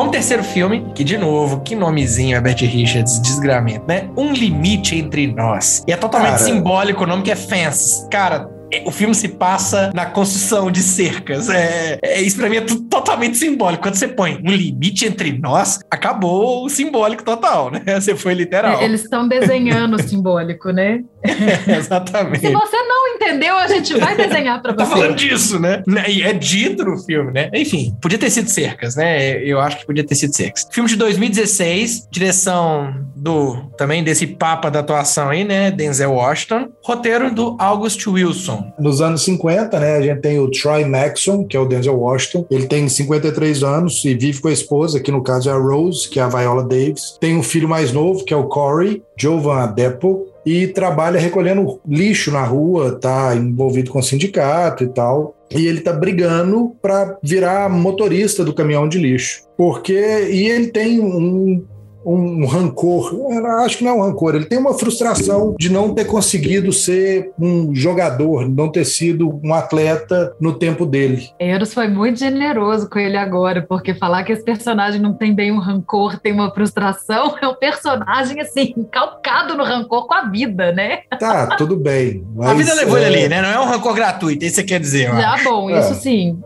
Vamos terceiro filme, que de novo, que nomezinho, Herbert Richards, desgramento, né? Um Limite Entre Nós. E é totalmente Cara... simbólico o nome que é Fence. Cara, é, o filme se passa na construção de cercas. É, é isso para mim é totalmente simbólico. Quando você põe um limite entre nós, acabou o simbólico total, né? Você foi literal. É, eles estão desenhando o simbólico, né? Exatamente. Se você não entendeu, a gente vai desenhar para você. Tá falando disso, né? E é dito no filme, né? Enfim, podia ter sido cercas, né? Eu acho que podia ter sido cercas. Filme de 2016, direção do também desse papa da atuação aí, né? Denzel Washington. Roteiro do August Wilson. Nos anos 50, né, a gente tem o Troy Maxon, que é o Denzel Washington. Ele tem 53 anos e vive com a esposa, que no caso é a Rose, que é a Viola Davis. Tem um filho mais novo, que é o Corey, Jovan Adepo, e trabalha recolhendo lixo na rua, tá envolvido com sindicato e tal. E ele tá brigando para virar motorista do caminhão de lixo. Porque e ele tem um um rancor, acho que não é um rancor, ele tem uma frustração de não ter conseguido ser um jogador, não ter sido um atleta no tempo dele. Eros foi muito generoso com ele agora, porque falar que esse personagem não tem bem um rancor, tem uma frustração, é um personagem assim, calcado no rancor com a vida, né? Tá, tudo bem. a vida levou é... ele ali, né? Não é um rancor gratuito, isso você quer dizer. Já bom, é. isso sim.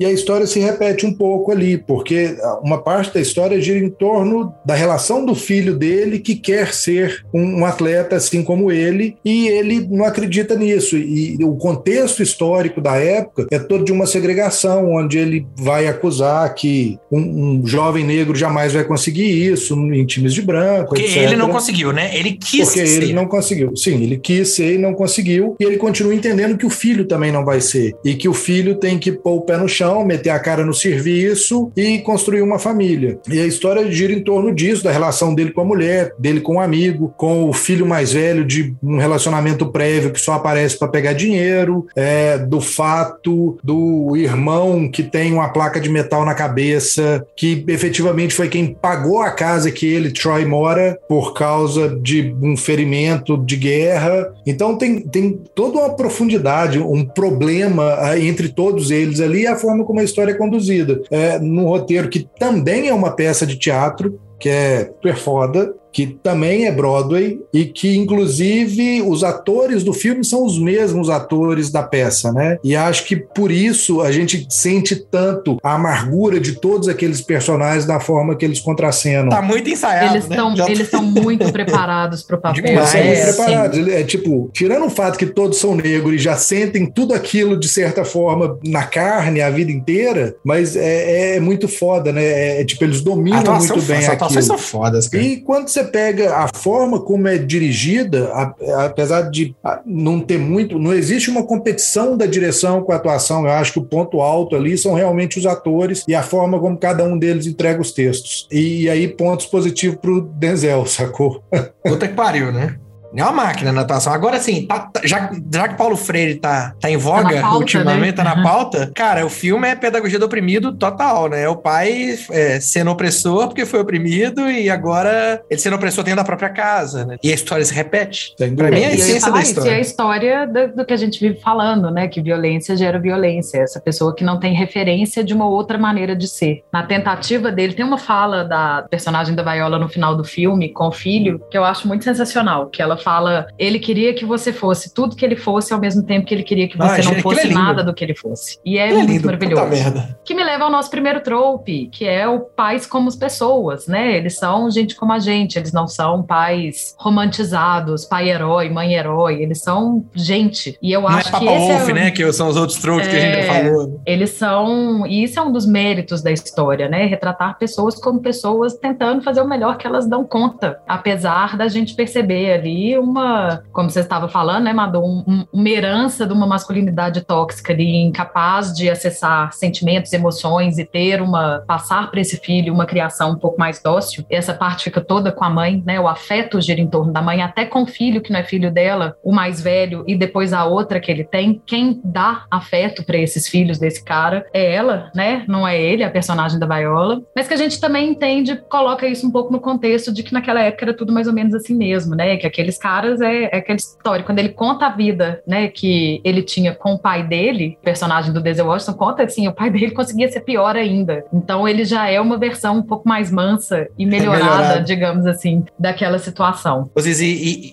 E a história se repete um pouco ali, porque uma parte da história gira em torno da relação do filho dele que quer ser um, atleta assim como ele e ele não acredita nisso. E, e o contexto histórico da época é todo de uma segregação, onde ele vai acusar que um, um jovem negro jamais vai conseguir isso em times de branco. Porque etc. ele não conseguiu, né? Ele quis Porque ser. ele não conseguiu. Sim, ele quis ser e não conseguiu. E ele continua entendendo que o filho também não vai ser. E que o filho tem que pôr o pé no chão, meter a cara no serviço e construir uma família. E a história gira em torno disso, da relação dele com a mulher, dele com o um amigo, com o filho mais velho de um relacionamento prévio que só aparece para pegar dinheiro, é, do fato do irmão que tem uma placa de metal na cabeça, que efetivamente foi quem pagou a casa que ele, Troy, mora por causa de um ferimento de guerra. Então tem, tem toda uma profundidade, um problema ah, entre todos eles ali e a forma como a história é conduzida. É, num roteiro que também é uma peça de teatro, que é super foda, que também é Broadway e que, inclusive, os atores do filme são os mesmos atores da peça, né? E acho que por isso a gente sente tanto a amargura de todos aqueles personagens da forma que eles contracenam. Tá muito ensaiado, Eles né? estão Já- eles estão muito preparados para o papel. Demais. São É, muito preparados. É tipo, tirando o fato que todos são negros e já sentem tudo aquilo de certa forma na carne a vida inteira, mas é, é muito foda, né? É, é, tipo, eles dominam atuação, muito bem as atuações aquilo. são fodas, cara. E quando você pega a forma como é dirigida, apesar de não ter muito, não existe uma competição da direção com a atuação. Eu acho que o ponto alto ali são realmente os atores e a forma como cada um deles entrega os textos. E, aí, pontos positivos pro Denzel, sacou? Puta que pariu, né? É uma máquina na atuação. Agora, assim, tá- tá- já, já que Paulo Freire tá, tá em voga na pauta, ultimamente, né? tá na pauta, cara, o filme é pedagogia do oprimido total, né? É o pai é, sendo opressor porque foi oprimido e agora ele sendo opressor dentro da própria casa, né? E a história se repete. Pra mim é a essência falar da isso, história. E a história do, do que a gente vive falando, né? Que violência gera violência. Essa pessoa que não tem referência de uma outra maneira de ser. Na tentativa dele, tem uma fala da personagem da Viola no final do filme com o filho que eu acho muito sensacional. Que ela fala: ele queria que você fosse tudo que ele fosse, ao mesmo tempo que ele queria que Ah, você gente, não fosse é nada do que ele fosse. E é, É muito lindo, maravilhoso. Que me leva ao nosso primeiro trope, que é o pais como as pessoas, né? Eles são gente como a gente, eles não são pais romantizados, pai herói, mãe herói, eles são gente. E eu Não é acho Papa que esse Wolf, é, né? Que são os outros tropes que a gente É. falou. eles são, e isso é um dos méritos da história, né? Retratar pessoas como pessoas tentando fazer o melhor que elas dão conta, apesar da gente perceber ali uma, como você estava falando, né, Madu, um- um- uma herança de uma masculinidade tóxica ali, incapaz de acessar sentimentos, emoções e ter uma, passar para esse filho uma criação um pouco mais dócil. Essa parte fica toda com a mãe, né? O afeto gira em torno da mãe, até com o filho que não é filho dela, o mais velho e depois a outra que ele tem. Quem dá afeto para esses filhos desse cara é ela, né? Não é ele, a personagem da Viola. Mas que a gente também entende, coloca isso um pouco no contexto de que naquela época era tudo mais ou menos assim mesmo, né? Que aqueles caras é, é aquela história. Quando ele conta a vida, né, que ele tinha com o pai dele, o personagem do Denzel Washington, conta assim, o pai dele conseguia ser pior ainda. Então ele já é uma versão um pouco mais mansa e melhorada, melhorado. digamos assim, daquela situação. Zizi,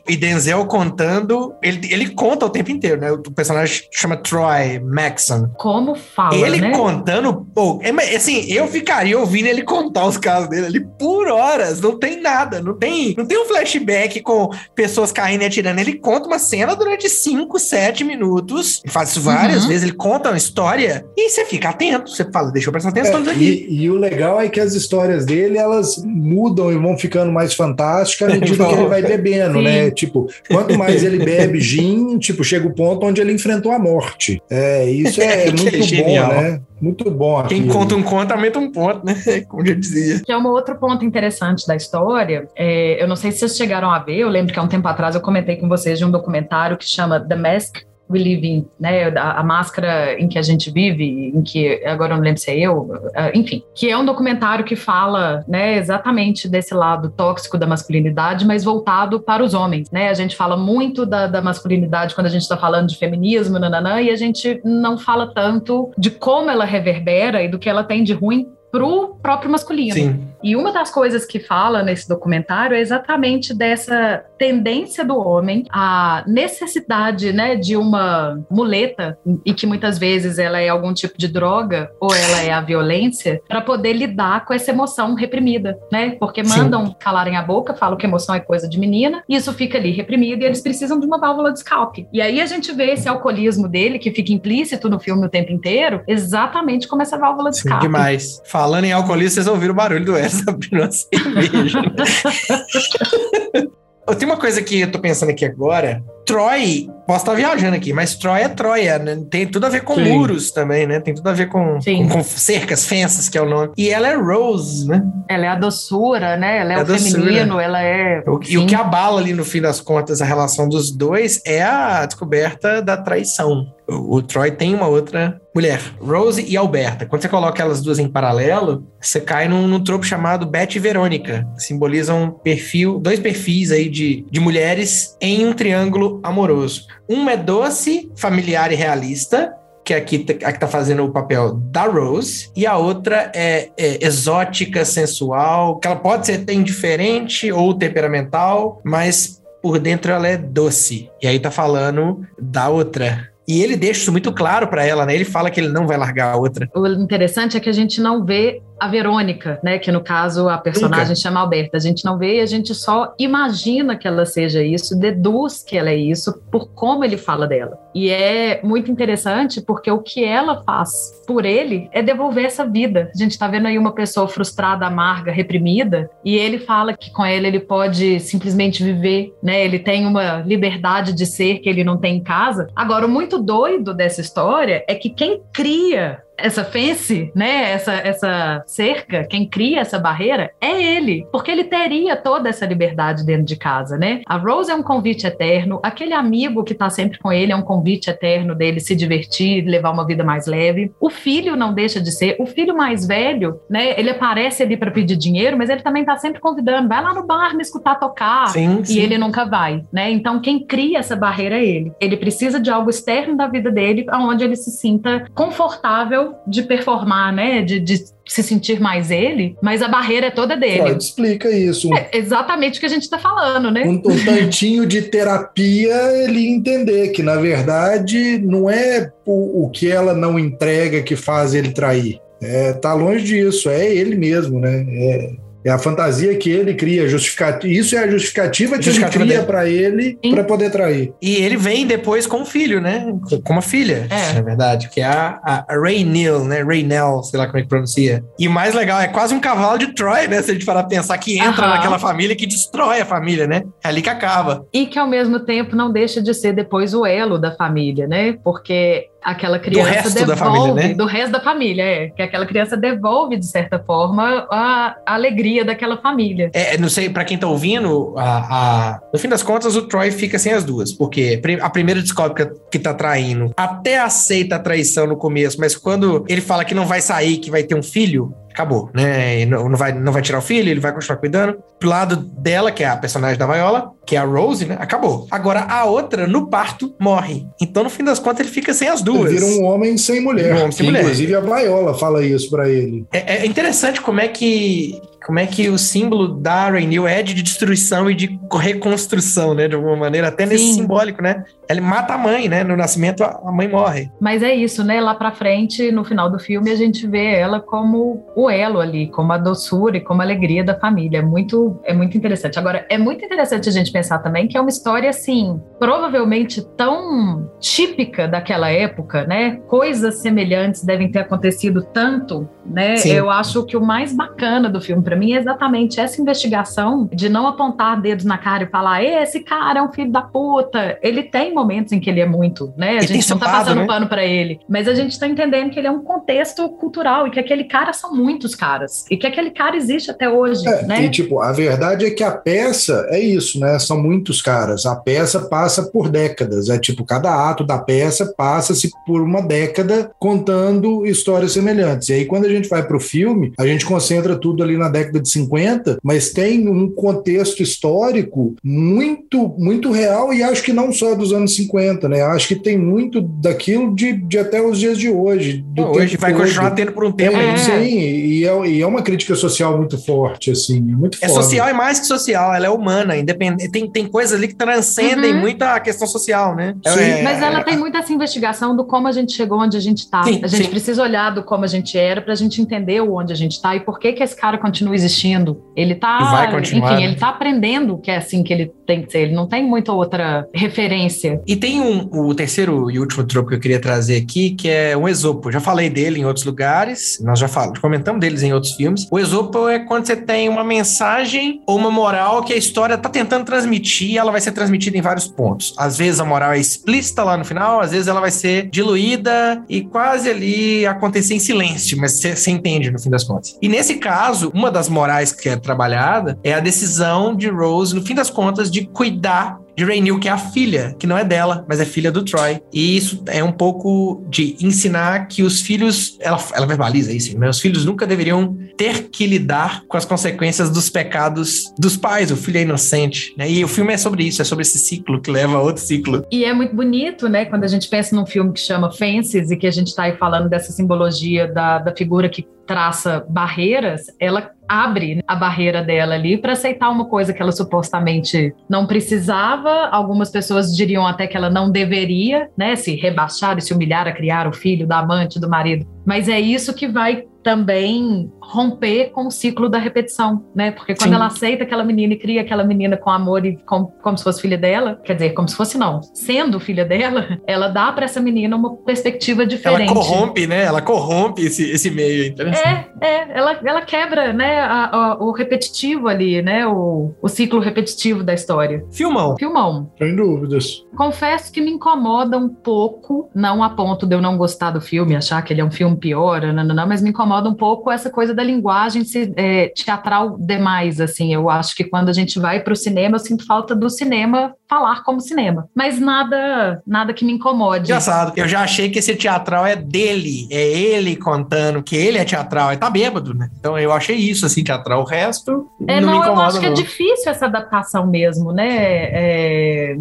e, e Denzel contando, ele, ele conta o tempo inteiro, né? O personagem chama Troy Maxon. Como fala, ele né? contando, pô, é, assim, eu ficaria ouvindo ele contar os casos dele ali por horas, não tem nada, não tem, não tem um flashback com pessoas caindo e atirando, ele conta uma cena durante 5, 7 minutos, ele faz isso várias Uhum. vezes, ele conta uma história, e você fica atento, você fala, deixa eu prestar atenção nisso É, aqui. e, e o legal é que as histórias dele, elas mudam e vão ficando mais fantásticas à medida que ele vai bebendo, Sim. né? Tipo, quanto mais ele bebe gin, tipo, chega o ponto onde ele enfrentou a morte. É, isso é, muito é genial. bom, né? Muito bom Quem aquilo. conta um conto, aumenta um ponto, né? Como eu dizia. Que é um outro ponto interessante da história. É, eu não sei se vocês chegaram a ver, eu lembro que há um tempo atrás eu comentei com vocês de um documentário que chama The Mask We Live In, né? A, a máscara em que a gente vive, em que agora eu não lembro se é eu, ah, enfim, que é um documentário que fala, né, exatamente desse lado tóxico da masculinidade, mas voltado para os homens, né? A gente fala muito da, da masculinidade quando a gente está falando de feminismo, nananã, e a gente não fala tanto de como ela reverbera e do que ela tem de ruim pro próprio masculino. Sim. E uma das coisas que fala nesse documentário é exatamente dessa tendência do homem, a necessidade, né, de uma muleta e que muitas vezes ela é algum tipo de droga ou ela é a violência para poder lidar com essa emoção reprimida, né? Porque Sim. mandam calarem a boca, falam que emoção é coisa de menina, e isso fica ali reprimido e eles precisam de uma válvula de escape. E aí a gente vê esse alcoolismo dele que fica implícito no filme o tempo inteiro, exatamente como essa válvula de Sim, escape. demais. Falando em alcoolismo, vocês ouviram o barulho do Wes abrindo a cerveja. Tenho uma coisa que eu tô pensando aqui agora. Troy, posso estar viajando aqui, mas Troy é Troia, né? Tem tudo a ver com Sim. muros também, né? Tem tudo a ver com, com, com cercas, fenças, que é o nome. E ela é Rose, né? Ela é a doçura, né? Ela é, É o doçura. feminino, ela é. O- e o que abala ali, no fim das contas, a relação dos dois é a descoberta da traição. O, o Troy tem uma outra mulher, Rose e Alberta. Quando você coloca elas duas em paralelo, você cai num, num tropo chamado Beth e Verônica. que Simbolizam um perfil, dois perfis aí de, de mulheres em um triângulo amoroso. Um é doce, familiar e realista, que é aqui a que tá fazendo o papel da Rose, e a outra é, é exótica, sensual, que ela pode ser indiferente ou temperamental, mas por dentro ela é doce. E aí tá falando da outra. E ele deixa isso muito claro para ela, né? Ele fala que ele não vai largar a outra. O interessante é que a gente não vê a Verônica, né? Que no caso a personagem Nunca. chama Alberta. A gente não vê a gente só imagina que ela seja isso, deduz que ela é isso por como ele fala dela. E é muito interessante porque o que ela faz por ele é devolver essa vida. A gente está vendo aí uma pessoa frustrada, amarga, reprimida, e ele fala que com ela ele pode simplesmente viver, né? Ele tem uma liberdade de ser que ele não tem em casa. Agora, o muito doido dessa história é que quem cria essa fence, né, essa, essa cerca, quem cria essa barreira é ele, porque ele teria toda essa liberdade dentro de casa, né? A Rose é um convite eterno, aquele amigo que tá sempre com ele é um convite eterno dele se divertir, levar uma vida mais leve. O filho não deixa de ser, o filho mais velho, né, ele aparece ali para pedir dinheiro, mas ele também tá sempre convidando, vai lá no bar me escutar tocar, sim, sim. e ele nunca vai, né? Então quem cria essa barreira é ele. Ele precisa de algo externo da vida dele, onde ele se sinta confortável de performar, né? De, de se sentir mais ele, mas a barreira é toda dele. Freud explica isso. É exatamente o que a gente está falando, né? Um, um tantinho de terapia ele entender que, na verdade, não é o, o que ela não entrega que faz ele trair. É, tá longe disso, é ele mesmo, né? É, é a fantasia que ele cria, justificativa. Isso é a justificativa que justificativa ele cria para ele para poder trair. E ele vem depois com o filho, né? Com uma filha, é. na verdade, que é a, a, Raynil, né? Raynell, sei lá como é que pronuncia. E o mais legal, é quase um cavalo de Troy, né? Se a gente parar pensar que entra Aham. naquela família que destrói a família, né? É ali que acaba. E que ao mesmo tempo não deixa de ser depois o elo da família, né? Porque aquela criança do resto devolve, da família, né? do resto da família, é, que aquela criança devolve de certa forma a, a alegria daquela família. É, não sei para quem tá ouvindo, a, a, no fim das contas o Troy fica sem as duas, porque a primeira descobre que, que tá traindo, até aceita a traição no começo, mas quando ele fala que não vai sair, que vai ter um filho, acabou, né? Não, não, vai, não vai tirar o filho, ele vai continuar cuidando. Pro lado dela, que é a personagem da Viola, que é a Rose, né? Acabou. Agora, a outra, no parto, morre. Então, no fim das contas, ele fica sem as duas. Ele vira um homem sem mulher. Um homem sem mulher. Inclusive, a Viola fala isso para ele. É, é interessante como é que como é que o símbolo da Rainil é de destruição e de reconstrução, né? De alguma maneira, até Sim. nesse simbólico, né? Ele mata a mãe, né? No nascimento, a mãe morre. Mas é isso, né? Lá pra frente, no final do filme, a gente vê ela como o elo ali, como a doçura e como a alegria da família. É muito, é muito interessante. Agora, é muito interessante a gente pensar também que é uma história, assim, provavelmente tão típica daquela época, né? Coisas semelhantes devem ter acontecido tanto, né? Sim. Eu acho que o mais bacana do filme para mim é exatamente essa investigação de não apontar dedos na cara e falar, esse cara é um filho da puta. Ele tem momentos em que ele é muito, né? A gente não tá passando né? pano para ele, mas a gente tá entendendo que ele é um contexto cultural e que aquele cara são muitos caras e que aquele cara existe até hoje, é, né? E tipo, a verdade é que a peça é isso, né? São muitos caras. A peça passa por décadas. É tipo, cada ato da peça passa-se por uma década contando histórias semelhantes. E aí quando a gente vai pro filme, a gente concentra tudo ali na década de 50, mas tem um contexto histórico muito muito real e acho que não só dos anos anos 50, né? Acho que tem muito daquilo de, de até os dias de hoje. Não, hoje vai todo. continuar tendo por um tempo. É, sim, e é, e é, uma crítica social muito forte, assim, é muito É social e mais que social, ela é humana, independente. Tem, tem coisas ali que transcendem uhum. muito a questão social, né? Sim. É, Mas ela tem muita essa investigação do como a gente chegou onde a gente está. A gente sim. precisa olhar do como a gente era para a gente entender onde a gente está e por que que esse cara continua existindo. Ele tá, enfim, né? ele tá aprendendo que é assim que ele tem que ser. Ele não tem muita outra referência e tem um, o terceiro e último tropo que eu queria trazer aqui, que é o Esopo. Já falei dele em outros lugares, nós já falamos, comentamos deles em outros filmes. O Esopo é quando você tem uma mensagem ou uma moral que a história está tentando transmitir, ela vai ser transmitida em vários pontos. Às vezes a moral é explícita lá no final, às vezes ela vai ser diluída e quase ali acontecer em silêncio, mas você entende no fim das contas. E nesse caso, uma das morais que é trabalhada é a decisão de Rose, no fim das contas, de cuidar de Rainil, que é a filha, que não é dela, mas é filha do Troy. E isso é um pouco de ensinar que os filhos, ela, ela verbaliza isso, né? filhos nunca deveriam ter que lidar com as consequências dos pecados dos pais, o filho é inocente, né? E o filme é sobre isso, é sobre esse ciclo que leva a outro ciclo. E é muito bonito, né, quando a gente pensa num filme que chama Fences e que a gente está aí falando dessa simbologia da, da figura que traça barreiras, ela abre a barreira dela ali para aceitar uma coisa que ela supostamente não precisava. Algumas pessoas diriam até que ela não deveria, né, se rebaixar e se humilhar a criar o filho da amante, do marido. Mas é isso que vai também romper com o ciclo da repetição, né? Porque quando Sim. ela aceita aquela menina e cria aquela menina com amor e com, como se fosse filha dela, quer dizer, como se fosse não, sendo filha dela, ela dá para essa menina uma perspectiva diferente. Ela corrompe, né? Ela corrompe esse, esse meio. É, é, ela, ela quebra, né, a, a, o repetitivo ali, né? O, o ciclo repetitivo da história. Filmão. Filmão. Sem dúvidas. Confesso que me incomoda um pouco, não a ponto de eu não gostar do filme, achar que ele é um filme pior, não, não, não mas me incomoda um pouco essa coisa da linguagem se, é, teatral demais, assim. Eu acho que quando a gente vai para o cinema, eu sinto falta do cinema falar como cinema. Mas nada, nada que me incomode. Engraçado, eu já achei que esse teatral é dele, é ele contando que ele é teatral, ele tá bêbado, né? Então eu achei isso, assim, teatral. O resto. É, não, não eu acho que é não. é difícil essa adaptação mesmo, né? É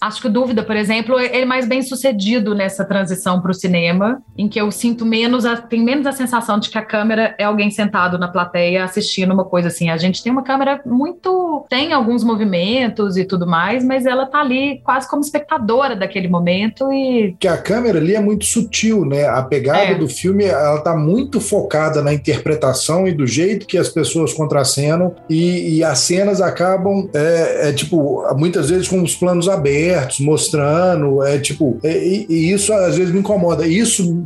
Acho que o Dúvida, por exemplo, é mais bem sucedido nessa transição para o cinema, em que eu sinto menos, a, tem menos a sensação de que a câmera é alguém sentado na plateia assistindo uma coisa assim. A gente tem uma câmera muito. tem alguns movimentos e tudo mais, mas ela tá ali quase como espectadora daquele momento e. Que a câmera ali é muito sutil, né? A pegada é. do filme, ela tá muito focada na interpretação e do jeito que as pessoas contracenam, e, e as cenas acabam, é, é tipo, muitas vezes com os planos abertos abertos, mostrando, é tipo, é, e, e, isso às vezes me incomoda. Isso,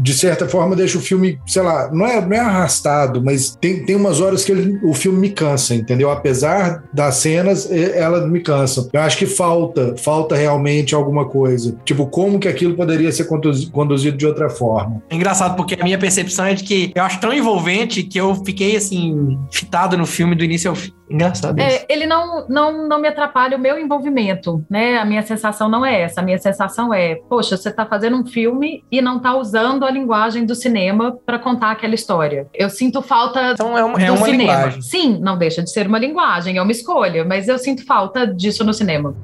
de certa forma, deixa o filme, sei lá, não é, não é arrastado, mas tem, tem umas horas que ele, o filme me cansa, entendeu? Apesar das cenas, elas me cansam. Eu acho que falta, falta realmente alguma coisa. Tipo, como que aquilo poderia ser conduzido de outra forma. É engraçado, porque a minha percepção é de que eu acho tão envolvente que eu fiquei, assim, fitado no filme do início ao fim. Engraçado é, ele não, não, não me atrapalha o meu envolvimento, né? Minha sensação não é essa. A minha sensação é, poxa, você está fazendo um filme e não está usando a linguagem do cinema para contar aquela história. Eu sinto falta então é, um, é uma cinema. linguagem. Sim, não deixa de ser uma linguagem, é uma escolha, mas eu sinto falta disso no cinema.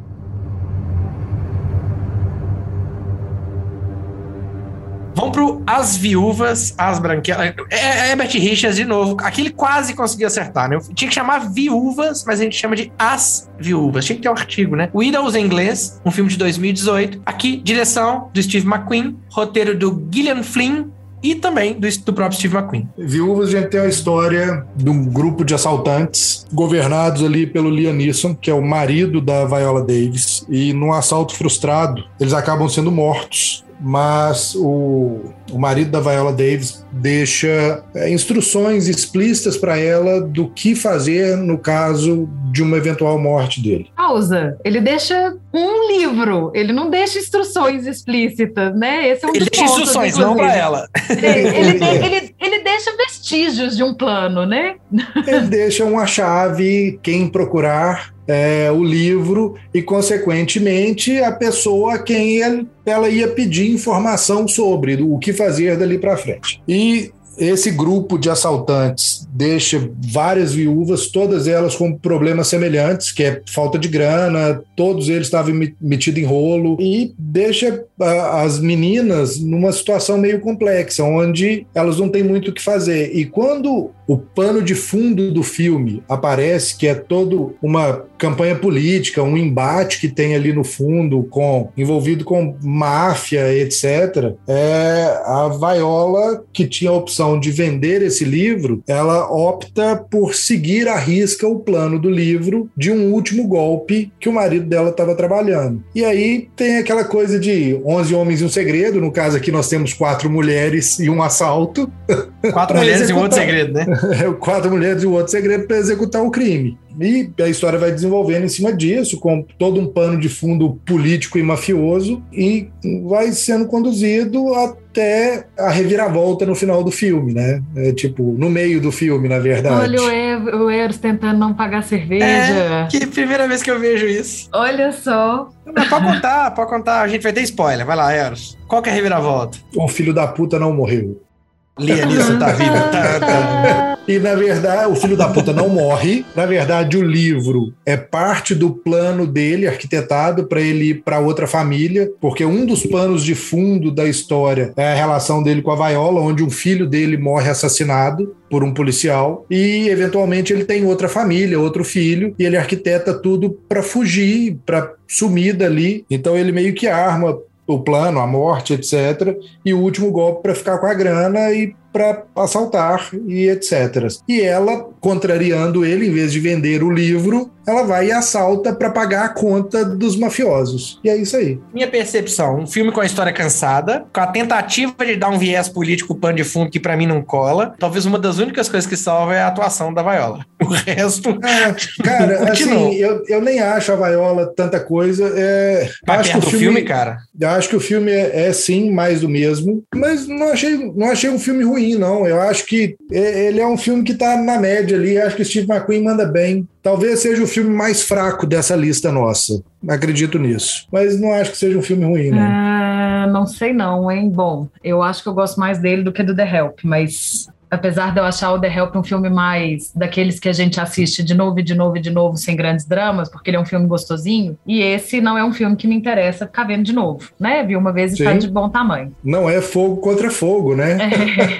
Vamos pro As Viúvas, As Branquelas. É, é Betty Richards de novo. Aqui ele quase conseguiu acertar, né? Tinha que chamar Viúvas, mas a gente chama de As Viúvas. Tinha que ter um artigo, né? Widows em inglês, um filme de 2018. Aqui, direção do Steve McQueen, roteiro do Gillian Flynn, e também do, do, próprio Steve McQueen. Viúvas, a gente tem a história de um grupo de assaltantes governados ali pelo Liam Neeson, que é o marido da Viola Davis, e num assalto frustrado, eles acabam sendo mortos mas o, o marido da Viola Davis deixa é, instruções explícitas para ela do que fazer no caso de uma eventual morte dele. Pausa. Ele deixa um livro, ele não deixa instruções explícitas, né? Esse é um ele deixa pontos, instruções, inclusive. não para ela. Ele, de, ele, ele deixa vestígios de um plano, né? Ele deixa uma chave, quem procurar é, o livro e, consequentemente, a pessoa a quem ela ia pedir informação sobre o que fazer dali para frente. E esse grupo de assaltantes deixa várias viúvas, todas elas com problemas semelhantes, que é falta de grana, todos eles estavam metidos em rolo, e deixa as meninas numa situação meio complexa, onde elas não têm muito o que fazer. E quando o pano de fundo do filme aparece, que é todo uma campanha política, um embate que tem ali no fundo, com envolvido com máfia, etc., é a Viola, que tinha a opção de vender esse livro, ela opta por seguir à risca o plano do livro de um último golpe que o marido dela estava trabalhando. E aí tem aquela coisa de 11 homens e um segredo, no caso aqui nós temos quatro mulheres e um assalto. Quatro mulheres e um outro segredo, né? quatro mulheres e um outro segredo para executar o crime. E a história vai desenvolvendo em cima disso, com todo um pano de fundo político e mafioso, e vai sendo conduzido até a reviravolta no final do filme, né? É, tipo, no meio do filme, na verdade. Olha o Eros tentando não pagar cerveja. É, que primeira vez que eu vejo isso. Olha só. Não, pode contar, pode contar. A gente vai ter spoiler. Vai lá, Eros. Qual que é a reviravolta? O filho da puta não morreu. Lianissa tá viva. Tá, tá. E na verdade, o filho da puta não morre. Na verdade, o livro é parte do plano dele, arquitetado, para ele ir para outra família, porque um dos planos de fundo da história é a relação dele com a Viola, onde um filho dele morre assassinado por um policial e eventualmente ele tem outra família, outro filho, e ele arquiteta tudo para fugir, para sumir dali. Então ele meio que arma o plano, a morte, etc. E o último golpe para ficar com a grana e para assaltar e etc. E ela, contrariando ele, em vez de vender o livro, ela vai e assalta para pagar a conta dos mafiosos. E é isso aí. Minha percepção, um filme com a história cansada, com a tentativa de dar um viés político pano de fundo que para mim não cola. Talvez uma das únicas coisas que salva é a atuação da Viola. O resto. É, cara, assim, eu, eu nem acho a Viola tanta coisa. É, Vai acho perto que o do filme, cara? Eu acho que o filme é, é, sim mais do mesmo, mas não achei, não achei um filme ruim, não. Eu acho que ele é um filme que tá na média ali. Acho que Steve McQueen manda bem. Talvez seja o filme mais fraco dessa lista nossa. Acredito nisso. Mas não acho que seja um filme ruim, não. Ah, não sei não, hein? Bom, eu acho que eu gosto mais dele do que do The Help, mas apesar de eu achar o The Help um filme mais daqueles que a gente assiste de novo e de novo e de novo, sem grandes dramas, porque ele é um filme gostosinho, e esse não é um filme que me interessa ficar vendo de novo, né? Vi uma vez e Sim. tá de bom tamanho. Não é fogo contra fogo, né?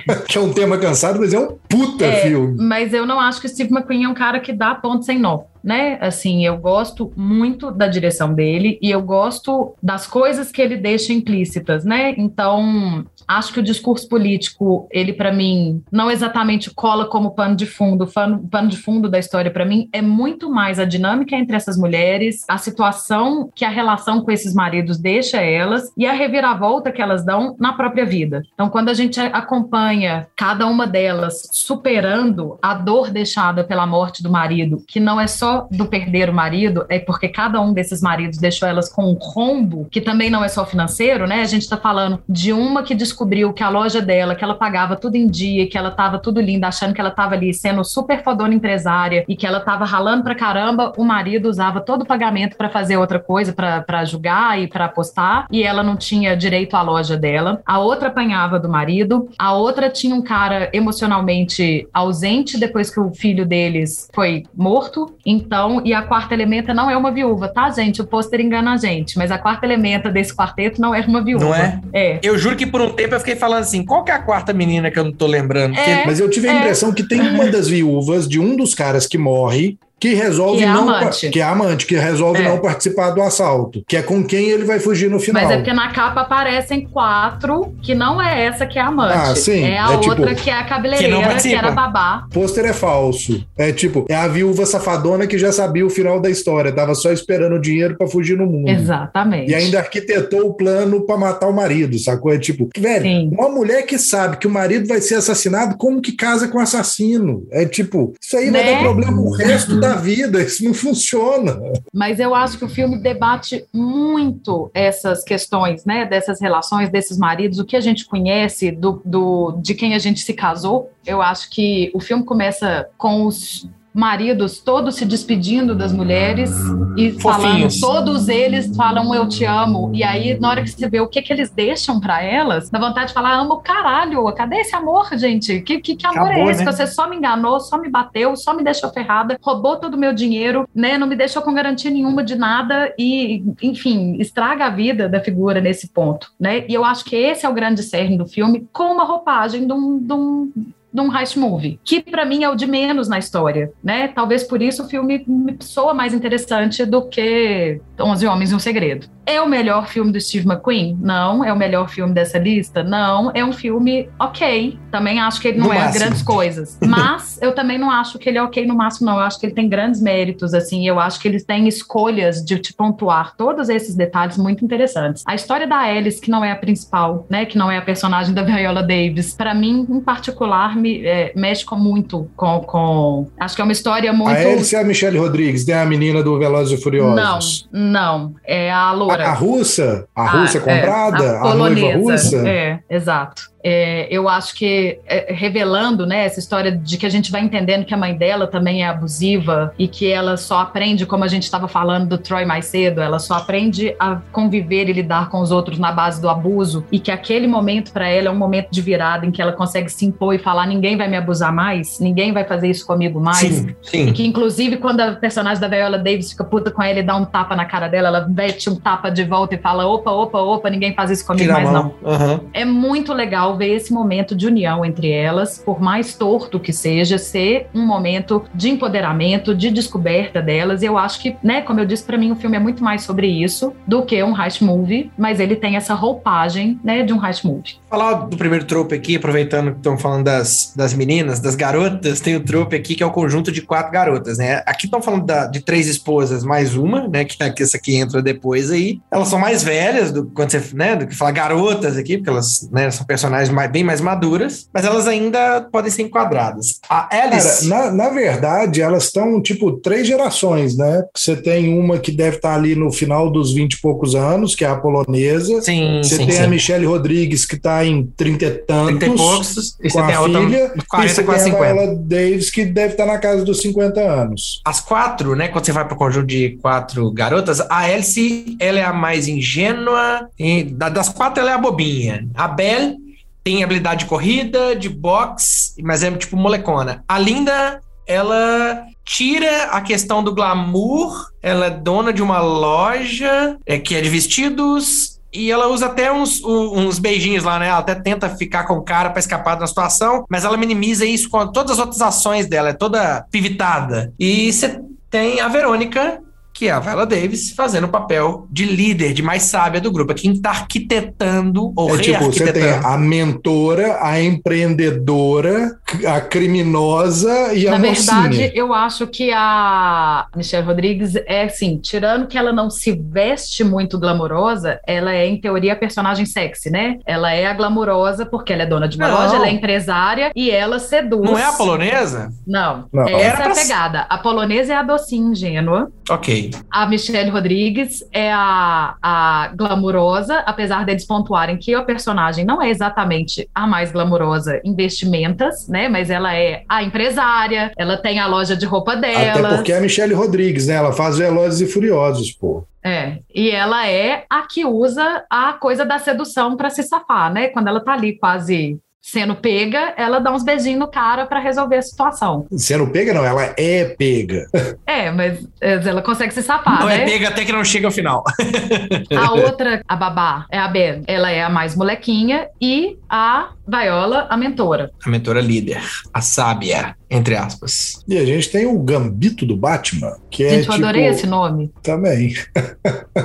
É, que é um tema cansado, mas é um puta É, filme. mas eu não acho que o Steve McQueen é um cara que dá ponto sem nó. Né? Assim, eu gosto muito da direção dele e eu gosto das coisas que ele deixa implícitas, né? Então, acho que o discurso político, ele para mim não exatamente cola como pano de fundo. O pano, pano de fundo da história para mim é muito mais a dinâmica entre essas mulheres, a situação que a relação com esses maridos deixa elas e a reviravolta que elas dão na própria vida. Então, quando a gente acompanha cada uma delas superando a dor deixada pela morte do marido, que não é só do perder o marido, é porque cada um desses maridos deixou elas com um rombo, que também não é só financeiro, né? A gente tá falando de uma que descobriu que a loja dela, que ela pagava tudo em dia, que ela tava tudo linda, achando que ela tava ali sendo super fodona empresária e que ela tava ralando pra caramba, o marido usava todo o pagamento pra fazer outra coisa, pra julgar e pra apostar, e ela não tinha direito à loja dela. A outra apanhava do marido, a outra tinha um cara emocionalmente ausente depois que o filho deles foi morto. Então, e a quarta elementa não é uma viúva, tá, gente? O pôster engana a gente, mas a quarta elementa desse quarteto não é uma viúva. Não é? É. Eu juro que por um tempo eu fiquei falando assim: qual que é a quarta menina que eu não tô lembrando? Porque É. Mas eu tive a impressão que tem uma das viúvas de um dos caras que morre que resolve Que é a não amante. que é a amante que resolve É. não participar do assalto, que é com quem ele vai fugir no final. Mas é porque na capa aparecem quatro, que não é essa que é a amante. Ah, sim. É a É tipo- outra que é a Que cabeleireira, que, participa. era babá. O pôster é falso. É tipo, é a viúva safadona que já sabia o final da história, tava só esperando o dinheiro pra fugir no mundo. Exatamente. E ainda arquitetou o plano pra matar o marido, sacou? É tipo, velho, Sim. uma mulher que sabe que o marido vai ser assassinado, como que casa com um assassino? É tipo, isso aí vai Né? dar problema o resto da vida, isso não funciona. Mas eu acho que o filme debate muito essas questões, né? Dessas relações, desses maridos, o que a gente conhece do, do, de quem a gente se casou. Eu acho que o filme começa com os maridos todos se despedindo das mulheres e falando, Fofinhos. todos eles falam eu te amo. E aí, na hora que você vê o que, que eles deixam pra elas, dá vontade de falar, amo caralho, cadê esse amor, gente? Que, que, que amor Acabou, é esse? né? Que você só me enganou, só me bateu, só me deixou ferrada, roubou todo o meu dinheiro, né? Não me deixou com garantia nenhuma de nada e, enfim, estraga a vida da figura nesse ponto, né? E eu acho que esse é o grande cerne do filme, com uma roupagem de um, de um de um heist movie, que pra mim é o de menos na história, né? Talvez por isso o filme me soa mais interessante do que 11 Homens e um Segredo. É o melhor filme do Steve McQueen? Não. É o melhor filme dessa lista? Não. É um filme ok. Também acho que ele não No é máximo. grandes coisas. Mas eu também não acho que ele é ok no máximo, não. Eu acho que ele tem grandes méritos, assim. Eu acho que eles têm escolhas de te pontuar todos esses detalhes muito interessantes. A história da Alice, que não é a principal, né? Que não é a personagem da Viola Davis, pra mim, em particular, me, é, mexe com muito com, com. Acho que é uma história muito. A Elsie é a Michelle Rodrigues, né? A menina do Velozes e Furiosos. Não, não. É a Loura. A, a russa? A ah, russa comprada? É, a, a noiva russa? É, exato. É, eu acho que é, revelando né, essa história de que a gente vai entendendo que a mãe dela também é abusiva e que ela só aprende, como a gente estava falando do Troy mais cedo, ela só aprende a conviver e lidar com os outros na base do abuso e que aquele momento para ela é um momento de virada em que ela consegue se impor e falar: ninguém vai me abusar mais, ninguém vai fazer isso comigo mais. Sim, sim. E que, inclusive, quando a personagem da Viola Davis fica puta com ela e dá um tapa na cara dela, ela mete um tapa de volta e fala: opa, opa, opa, ninguém faz isso comigo Tira mais, não. Uhum. É muito legal ver esse momento de união entre elas, por mais torto que seja, ser um momento de empoderamento, de descoberta delas. E eu acho que, né, como eu disse, para mim o filme é muito mais sobre isso do que um heist movie, mas ele tem essa roupagem, né, de um heist movie. Falar do primeiro trope aqui, aproveitando que estão falando das, das meninas, das garotas, tem o trope aqui que é o conjunto de quatro garotas, né? Aqui estão falando da, de três esposas mais uma, né, que, que essa aqui entra depois aí. Elas são mais velhas do quando você, né, do que falar garotas aqui, porque elas, né, são personagens mais, bem mais maduras, mas elas ainda podem ser enquadradas. A Alice. Cara, na, na verdade, elas estão tipo três gerações, né? Você tem uma que deve estar ali no final dos 20 e poucos anos, que é a polonesa. Sim, Você tem sim. a Michelle Rodrigues, que está em 30 e tantos. 30 e poucos. E com a, a filha. 40, e a 50. Viola Davis, que deve estar na casa dos 50 anos. As quatro, né? Quando você vai para o conjunto de quatro garotas, a Elsie, ela é a mais ingênua. E das quatro, ela é a bobinha. A Belle tem habilidade de corrida, de boxe, mas é tipo molecona. A Linda, ela tira a questão do glamour, ela é dona de uma loja é, que é de vestidos. E ela usa até uns, uns beijinhos lá, né? Ela até tenta ficar com o cara para escapar da situação, mas ela minimiza isso com todas as outras ações dela, é toda pivitada. E você tem a Verônica, que é a Viola Davis fazendo o papel de líder, de mais sábia do grupo, é quem está arquitetando ou é tipo, você tem a mentora, a empreendedora, a criminosa e a Na mocinha. verdade, eu acho que a Michelle Rodrigues é assim, tirando que ela não se veste muito glamourosa, ela é em teoria a personagem sexy, né? Ela é a glamourosa porque ela é dona de uma não. loja, ela é empresária e ela seduz. Não é a polonesa? Não, não. essa Era é a pegada. A polonesa é a docinha ingênua. Ok. A Michelle Rodrigues é a, a glamurosa, apesar deles pontuarem que a personagem não é exatamente a mais glamurosa em vestimentas, né? Mas ela é a empresária, ela tem a loja de roupa dela. Até porque é a Michelle Rodrigues, né? Ela faz Velozes e Furiosos, pô. É, e ela é a que usa a coisa da sedução para se safar, né? Quando ela tá ali quase sendo pega, ela dá uns beijinhos no cara para resolver a situação. Sendo pega, não, ela é pega. É, mas ela consegue se safar. Não é né? é pega até que não chega ao final. A outra, a babá, é a Ben. Ela é a mais molequinha e a Viola, a mentora. A mentora líder, a sábia, entre aspas. E a gente tem o Gambito do Batman, que é. Gente, eu tipo... adorei esse nome. Também.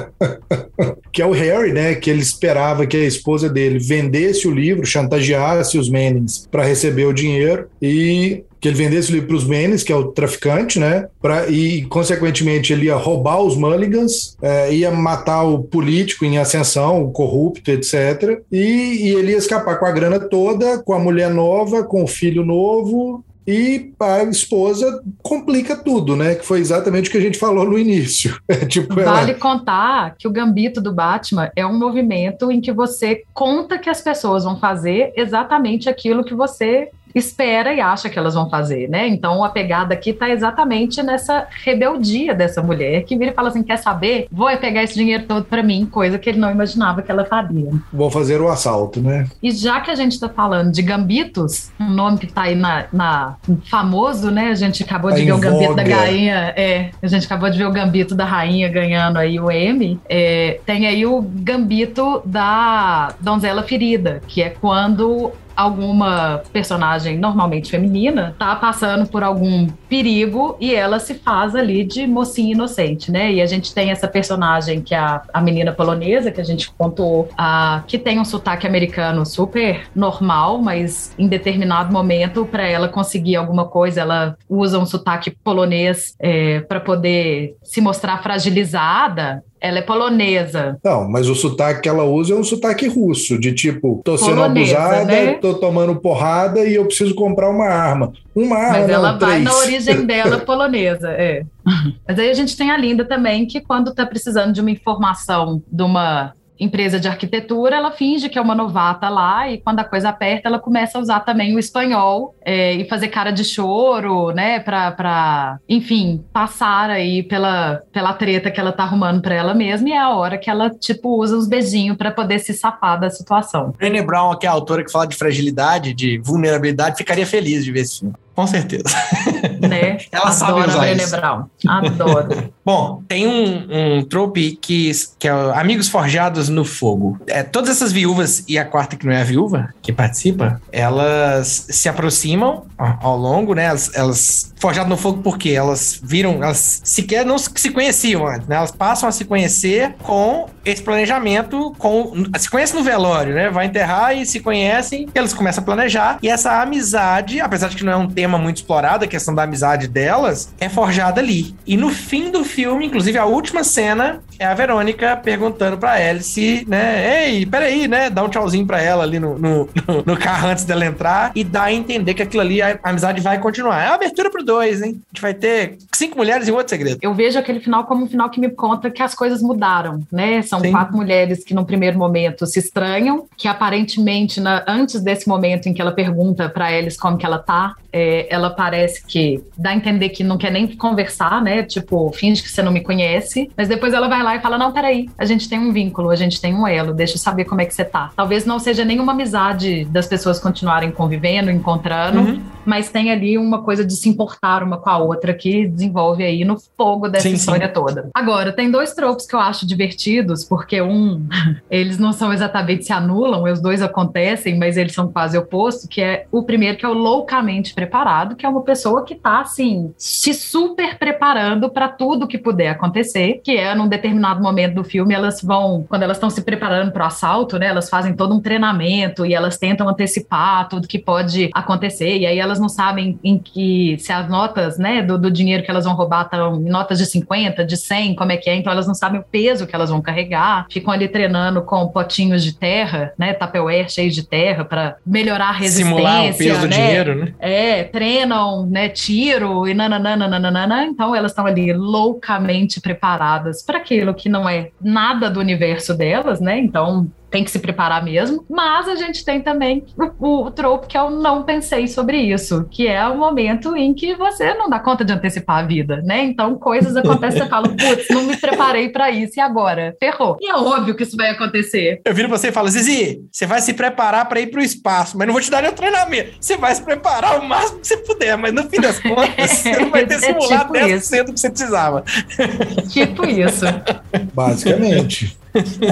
que é o Harry, né? Que ele esperava que a esposa dele vendesse o livro, chantageasse os Mannings para receber o dinheiro e que ele vendesse o livro para os Mannings, que é o traficante, né? Pra, e, consequentemente, ele ia roubar os Mulligans, é, ia matar o político em ascensão, o corrupto, etc. E, e ele ia escapar com a grana toda, com a mulher nova, com o filho novo, e a esposa complica tudo, né? Que foi exatamente o que a gente falou no início. É, tipo, vale contar que o gambito do Batman é um movimento em que você conta que as pessoas vão fazer exatamente aquilo que você espera e acha que elas vão fazer, né? Então a pegada aqui tá exatamente nessa rebeldia dessa mulher que vira e fala assim: quer saber? Vou pegar esse dinheiro todo para mim, coisa que ele não imaginava que ela faria. Vou fazer o assalto, né? E já que a gente tá falando de gambitos, um nome que tá aí na, na famoso, né? A gente acabou de tá ver o gambito voga. da rainha, é, a gente acabou de ver o gambito da rainha ganhando aí o M. É, tem aí o gambito da donzela ferida, que é quando alguma personagem normalmente feminina tá passando por algum perigo e ela se faz ali de mocinha inocente, né? E a gente tem essa personagem que é a, a menina polonesa, que a gente contou, a, que tem um sotaque americano super normal, mas em determinado momento, para ela conseguir alguma coisa, ela usa um sotaque polonês é, para poder se mostrar fragilizada Ela é polonesa. Não, mas o sotaque que ela usa é um sotaque russo, de tipo, tô sendo Polonesa, abusada, né? tô tomando porrada e eu preciso comprar uma arma. Uma arma, Mas não, ela vai três. na origem dela polonesa, é. Mas aí a gente tem a Linda também, que quando tá precisando de uma informação de uma empresa de arquitetura, ela finge que é uma novata lá e quando a coisa aperta, ela começa a usar também o espanhol é, e fazer cara de choro, né, pra, enfim, passar aí pela, pela treta que ela tá arrumando pra ela mesma e é a hora que ela, tipo, usa os beijinhos pra poder se safar da situação. Brené Brown, que é a autora que fala de fragilidade, de vulnerabilidade, ficaria feliz de ver esse filme. Com certeza. Né? Ela sabe Adoro usar a Brené isso. Brown. Adoro. Bom, tem um, um trope que, que é Amigos Forjados no Fogo. É, todas essas viúvas, e a quarta que não é a viúva, que participa, elas se aproximam ao longo, né? Elas, elas forjadas no fogo porque elas viram, elas sequer não se conheciam antes, né? Elas passam a se conhecer com esse planejamento, com se conhecem no velório, né? Vai enterrar e se conhecem, elas começam a planejar, e essa amizade, apesar de que não é um tema muito explorado, a questão da amizade delas, é forjada ali. E no fim do filme, inclusive a última cena, é a Verônica perguntando pra Alice, né? Ei, peraí, né? Dá um tchauzinho pra ela ali no, no, no- carro antes dela entrar e dá a entender que aquilo ali, a, a amizade vai continuar. É a abertura pro dois, hein? A gente vai ter cinco mulheres e um outro segredo. Eu vejo aquele final como um final que me conta que as coisas mudaram, né? São Sim. quatro mulheres que, num primeiro momento, se estranham, que aparentemente, na- antes desse momento em que ela pergunta pra Alice como que ela tá, é, ela parece que dá a entender que não quer nem conversar, né? Tipo, finge que você não me conhece, mas depois ela vai lá e fala: Não, peraí, a gente tem um vínculo, a gente tem um elo, deixa eu saber como é que você tá. Talvez não seja nenhuma amizade das pessoas continuarem convivendo, encontrando, Uhum. mas tem ali uma coisa de se importar uma com a outra que desenvolve aí no fogo dessa Sim, sim. história toda. Agora, tem dois tropos que eu acho divertidos, porque um, eles não são exatamente se anulam, os dois acontecem, mas eles são quase opostos, que é o primeiro que é o loucamente preparado, que é uma pessoa que tá assim, se super preparando para tudo que puder acontecer, que é num determinado momento do filme, elas vão, quando elas estão se preparando para o assalto, né, elas fazem todo um treinamento e elas tentam antecipar tudo que pode acontecer, e aí elas não sabem em que se as notas, né, do, do dinheiro que elas vão roubar estão em notas de 50, de 100, como é que é, então elas não sabem o peso que elas vão carregar, ficam ali treinando com potinhos de terra, né, tupperware cheios de terra para melhorar a resistência, Simular o peso do né? dinheiro, né? É, treinam, né, tiro e nananana, então elas estão ali loucamente preparadas para aquilo que não é nada do universo delas, né? Então tem que se preparar mesmo. Mas a gente tem também o, o trope que eu não pensei sobre isso, que é o momento em que você não dá conta de antecipar a vida, né? Então coisas acontecem, você fala, putz, não me preparei para isso e agora? Ferrou. E é óbvio que isso vai acontecer. Eu viro você e falo, Zizi, você vai se preparar pra ir pro espaço, mas não vou te dar nenhum treinamento. Você vai se preparar o máximo que você puder, mas no fim das contas, você não vai ter É simulado tipo 10% do que você precisava. Tipo isso. Basicamente.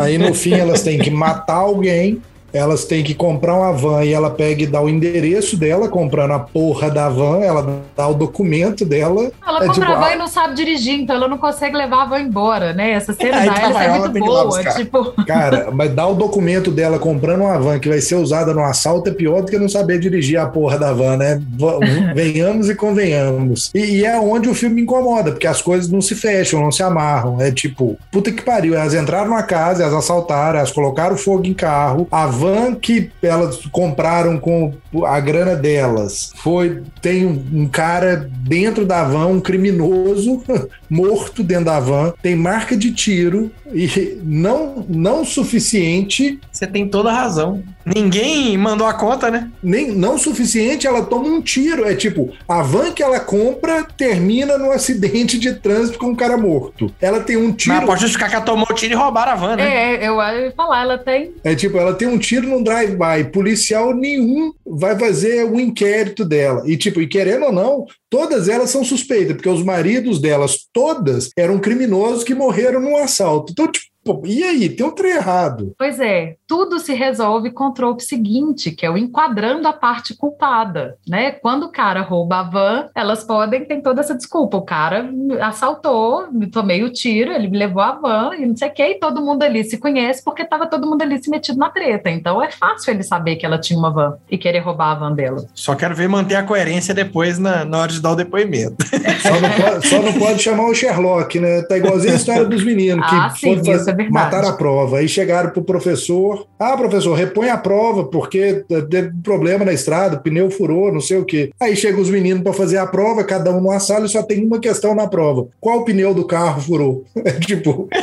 Aí no fim elas têm que matar alguém, elas têm que comprar uma van e ela pega e dá o endereço dela, comprando a porra da van, ela dá o documento dela. Ela É compra tipo, a van e não sabe dirigir, então ela não consegue levar a van embora, né? Essa cena Aí da Alice é muito boa. Tipo, Cara, mas dar o documento dela comprando uma van que vai ser usada no assalto é pior do que não saber dirigir a porra da van, né? Venhamos e convenhamos. E, e é onde o filme me incomoda, porque as coisas não se fecham, não se amarram. É tipo, puta que pariu. Elas entraram na casa, elas assaltaram, elas colocaram fogo em carro. A van que elas compraram com a grana delas foi. Tem um, cara dentro da van, um criminoso morto dentro da van, tem marca de tiro e não, não suficiente, Você tem toda a razão. Ninguém mandou a conta, né? nem não suficiente, ela toma um tiro. É tipo, a van que ela compra termina num acidente de trânsito com um cara morto. Ela tem um Mas tiro. pode justificar que ela tomou o tiro e roubaram a van, né? é, eu ia falar, ela tem. É tipo, ela tem um tiro num drive-by. Policial nenhum vai fazer o inquérito dela. E, tipo, e querendo ou não, todas elas são suspeitas, porque os maridos delas, todas, eram criminosos que morreram num assalto. Então, tipo, pô, e aí? Tem um trem errado. Pois é, tudo se resolve com o trope seguinte, que é o enquadrando a parte culpada, né? Quando o cara rouba a van, elas podem ter toda essa desculpa. O cara assaltou, me tomei o tiro, ele me levou a van e não sei o que, e todo mundo ali se conhece porque estava todo mundo ali se metido na treta. Então é fácil ele saber que ela tinha uma van e querer roubar a van dela. Só quero ver manter a coerência depois na, na hora de dar o depoimento. Só não, pode, só não pode chamar o Sherlock, né? Tá igualzinho a história dos meninos que Ah, sim, foram isso é verdade. matar a prova. Aí chegaram pro professor. Ah, professor, repõe a prova, porque teve problema na estrada, o pneu furou, não sei o quê. Aí chegam os meninos para fazer a prova, cada um numa sala e só tem uma questão na prova. Qual pneu do carro furou? É tipo.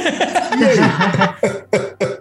E aí?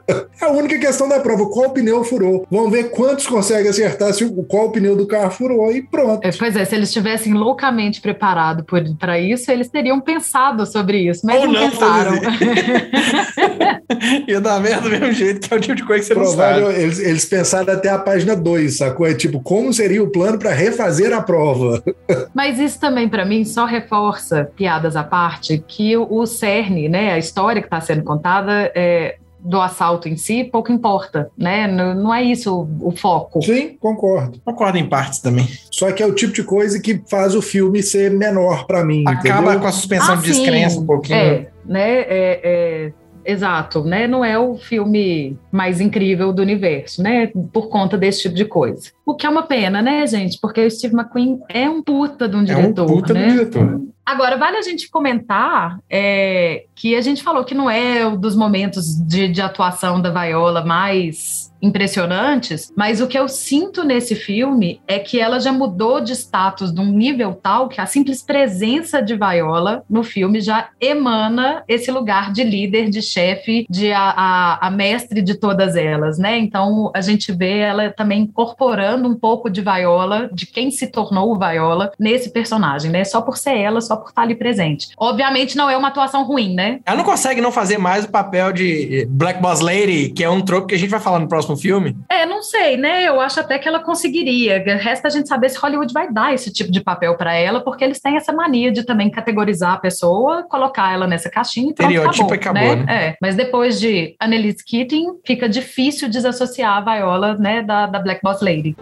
A única questão da prova, qual pneu furou? Vamos ver quantos conseguem acertar se o- qual pneu do carro furou e pronto. É, Pois é, se eles estivessem loucamente preparados para isso, eles teriam pensado sobre isso, mas Ou não, não, pensaram. Ia dar merda do mesmo jeito, que é o tipo de coisa que você não Provável, sabe. eles, eles pensaram até a página 2, sacou? É tipo, como seria o plano para refazer a prova? Mas isso também, para mim, só reforça, piadas à parte, que o, o cerne, né, a história que está sendo contada é, do assalto em si, pouco importa, né? Não, não é isso o, o foco. Sim, concordo. Concordo em partes também. Só que é o tipo de coisa que faz o filme ser menor para mim, Acaba entendeu? com a suspensão Ah, de descrença sim. um pouquinho. É, né? É, é, exato, né? Não é o filme mais incrível do universo, né? Por conta desse tipo de coisa. O que é uma pena, né, gente? Porque o Steve McQueen é um puta de um É um diretor, puta né? do diretor. Agora, vale a gente comentar é, que a gente falou que não é um dos momentos de, de atuação da Viola mais impressionantes, mas o que eu sinto nesse filme é que ela já mudou de status de um nível tal que a simples presença de Viola no filme já emana esse lugar de líder, de chefe, de a, a, a mestre de todas elas, né? Então a gente vê ela também incorporando um pouco de Viola, de quem se tornou Viola nesse personagem, né? Só por ser ela, só por estar ali presente. Obviamente não é uma atuação ruim, né? Ela não consegue não fazer mais o papel de Black Boss Lady, que é um trope que a gente vai falar no próximo filme. É, não sei, né? Eu acho até que ela conseguiria. Resta a gente saber se Hollywood vai dar esse tipo de papel para ela, porque eles têm essa mania de também categorizar a pessoa, colocar ela nessa caixinha e pronto, Estereotipo acabou, e acabou, né? É. Mas depois de Annelise Keating, fica difícil desassociar a Viola, né, da, da Black Boss Lady.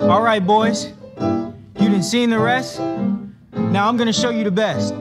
All right, boys. You done seen the rest? Now I'm gonna show you the best.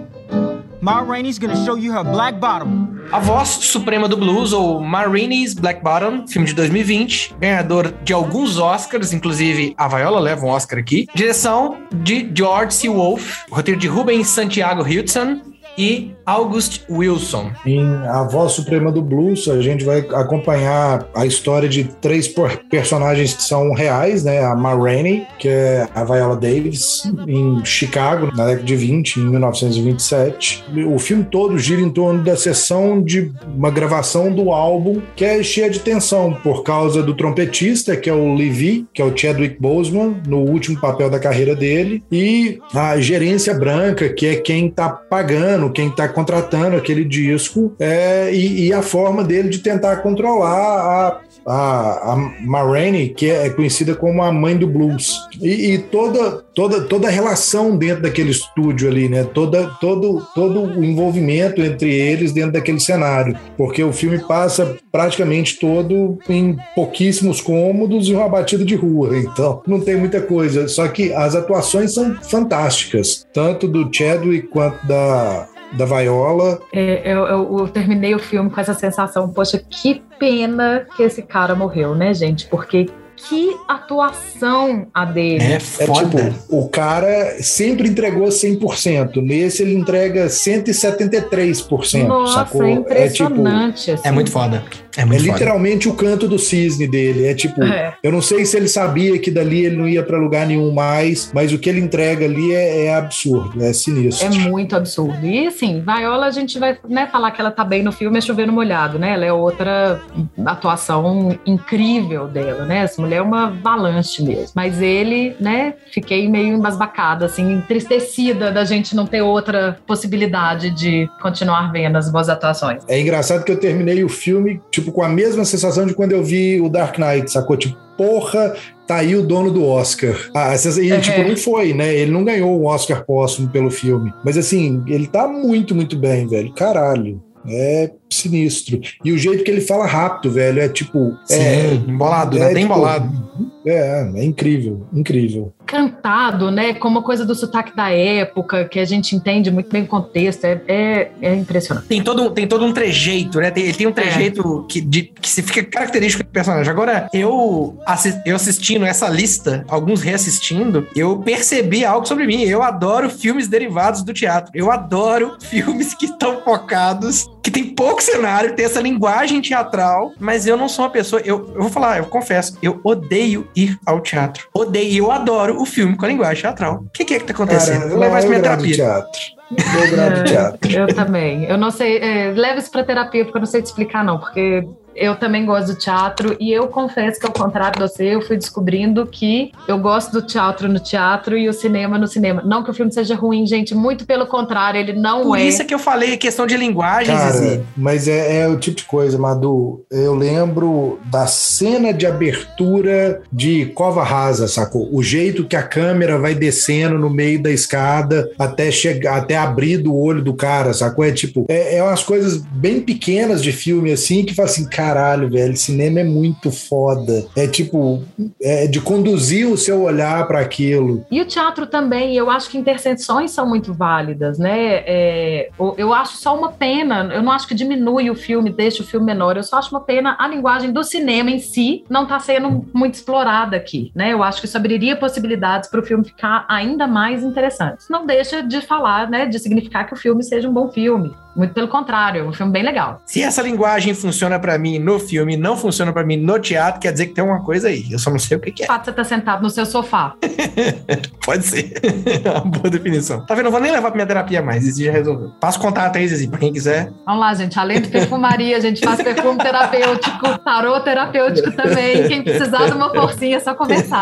Ma Rainey's gonna show you her black bottom. A voz suprema do blues, ou Marini's Black Bottom, filme de 2020, ganhador de alguns Oscars, inclusive a Viola leva um Oscar aqui. Direção de George C. Wolfe, roteiro de Rubens Santiago Hudson e August Wilson. Em A Voz Suprema do Blues, a gente vai acompanhar a história de três personagens que são reais, né? A Ma Rainey, que é a Viola Davis, em Chicago, na década de 20, em 1927. O filme todo gira em torno da sessão de uma gravação do álbum, que é cheia de tensão, por causa do trompetista, que é o Levi, que é o Chadwick Boseman, no último papel da carreira dele, e a gerência branca, que é quem tá pagando, quem tá contratando aquele disco, é, e, e a forma dele de tentar controlar a, a, a Ma Rainey, que é conhecida como a mãe do blues. E, e toda, toda, toda a relação dentro daquele estúdio ali, né? Toda, todo, todo o envolvimento entre eles dentro daquele cenário. Porque o filme passa praticamente todo em pouquíssimos cômodos e uma batida de rua. Então, não tem muita coisa. Só que as atuações são fantásticas, tanto do Chadwick quanto da, da Viola. É, eu, eu- eu terminei o filme com essa sensação, poxa, que pena que esse cara morreu, né, gente? Porque que atuação a dele. É É foda. tipo, o cara sempre entregou 100%. Nesse ele entrega 173%. Nossa, sacou? é É tipo. impressionante. assim. É muito foda. É É muito foda. literalmente o canto do cisne dele. É tipo, É. eu não sei se ele sabia que dali ele não ia pra lugar nenhum mais, mas o que ele entrega ali é, é absurdo, é sinistro. É muito absurdo. E assim, Viola, a gente vai né, falar que ela tá bem no filme, é chovendo molhado, né? Ela é outra atuação incrível dela, né? Essa mulher é uma avalanche mesmo. Mas ele, né, fiquei meio embasbacada, assim, entristecida da gente não ter outra possibilidade de continuar vendo as boas atuações. É engraçado que eu terminei o filme, tipo, com a mesma sensação de quando eu vi o Dark Knight, sacou? Tipo, porra, tá aí o dono do Oscar. Ah, e, É. tipo, não foi, né? Ele não ganhou o Oscar póstumo pelo filme. Mas, assim, ele tá muito, muito bem, velho. Caralho. É sinistro. E o jeito que ele fala rápido, velho, é tipo. Sim, é, embolado, é, né? Tem tipo, embolado. É, é incrível, incrível. Cantado, né? Como uma coisa do sotaque da época, que a gente entende muito bem o contexto. É, é, é impressionante. Tem todo, tem todo um trejeito, né? Tem, ele tem um trejeito que, de, que se fica característico do personagem. Agora, eu, assi- eu assistindo essa lista, alguns reassistindo, eu percebi algo sobre mim. Eu adoro filmes derivados do teatro. Eu adoro filmes que estão focados, que tem pouco cenário, tem essa linguagem teatral, mas eu não sou uma pessoa. Eu, eu vou falar, eu confesso, eu odeio ir ao teatro. Odeio, e eu adoro o filme com a linguagem teatral. O que, que é que tá acontecendo? Cara, vou levar isso eu pra minha terapia. teatro. Eu É, teatro. Eu também. Eu não sei. É, leva isso pra terapia, porque eu não sei te explicar, não. Porque eu também gosto do teatro e eu confesso que, ao contrário de você, eu fui descobrindo que eu gosto do teatro no teatro e o cinema no cinema. Não que o filme seja ruim, gente, muito pelo contrário, ele não Por é. isso é que eu falei questão de linguagem, Zizi. Cara, mas é, é o tipo de coisa, Madu. Eu lembro da cena de abertura de Cova Rasa, sacou? O jeito que a câmera vai descendo no meio da escada até chegar, até abrir do olho do cara, sacou? É tipo, é, é umas coisas bem pequenas de filme assim que fala assim, caralho, velho, cinema é muito foda. É tipo, é de conduzir o seu olhar para aquilo. E o teatro também, eu acho que interseções são muito válidas, né? É, eu acho só uma pena, eu não acho que diminui o filme, deixa o filme menor, eu só acho uma pena a linguagem do cinema em si não está sendo muito explorada aqui, né? Eu acho que isso abriria possibilidades para o filme ficar ainda mais interessante. Não deixa de falar, né, de significar que o filme seja um bom filme. Muito pelo contrário, é um filme bem legal. Se essa linguagem funciona pra mim no filme e não funciona pra mim no teatro, quer dizer que tem uma coisa aí. Eu só não sei o que, que O é. fato de você estar sentado no seu sofá. Pode ser. uma boa definição. Tá vendo? Eu vou nem levar pra minha terapia mais. Zizi já resolveu. Passa o contato aí, Zizi, pra quem quiser. Vamos lá, gente. Além de perfumaria, a gente faz perfume terapêutico, tarô terapêutico também. Quem precisar de uma forcinha, é só conversar.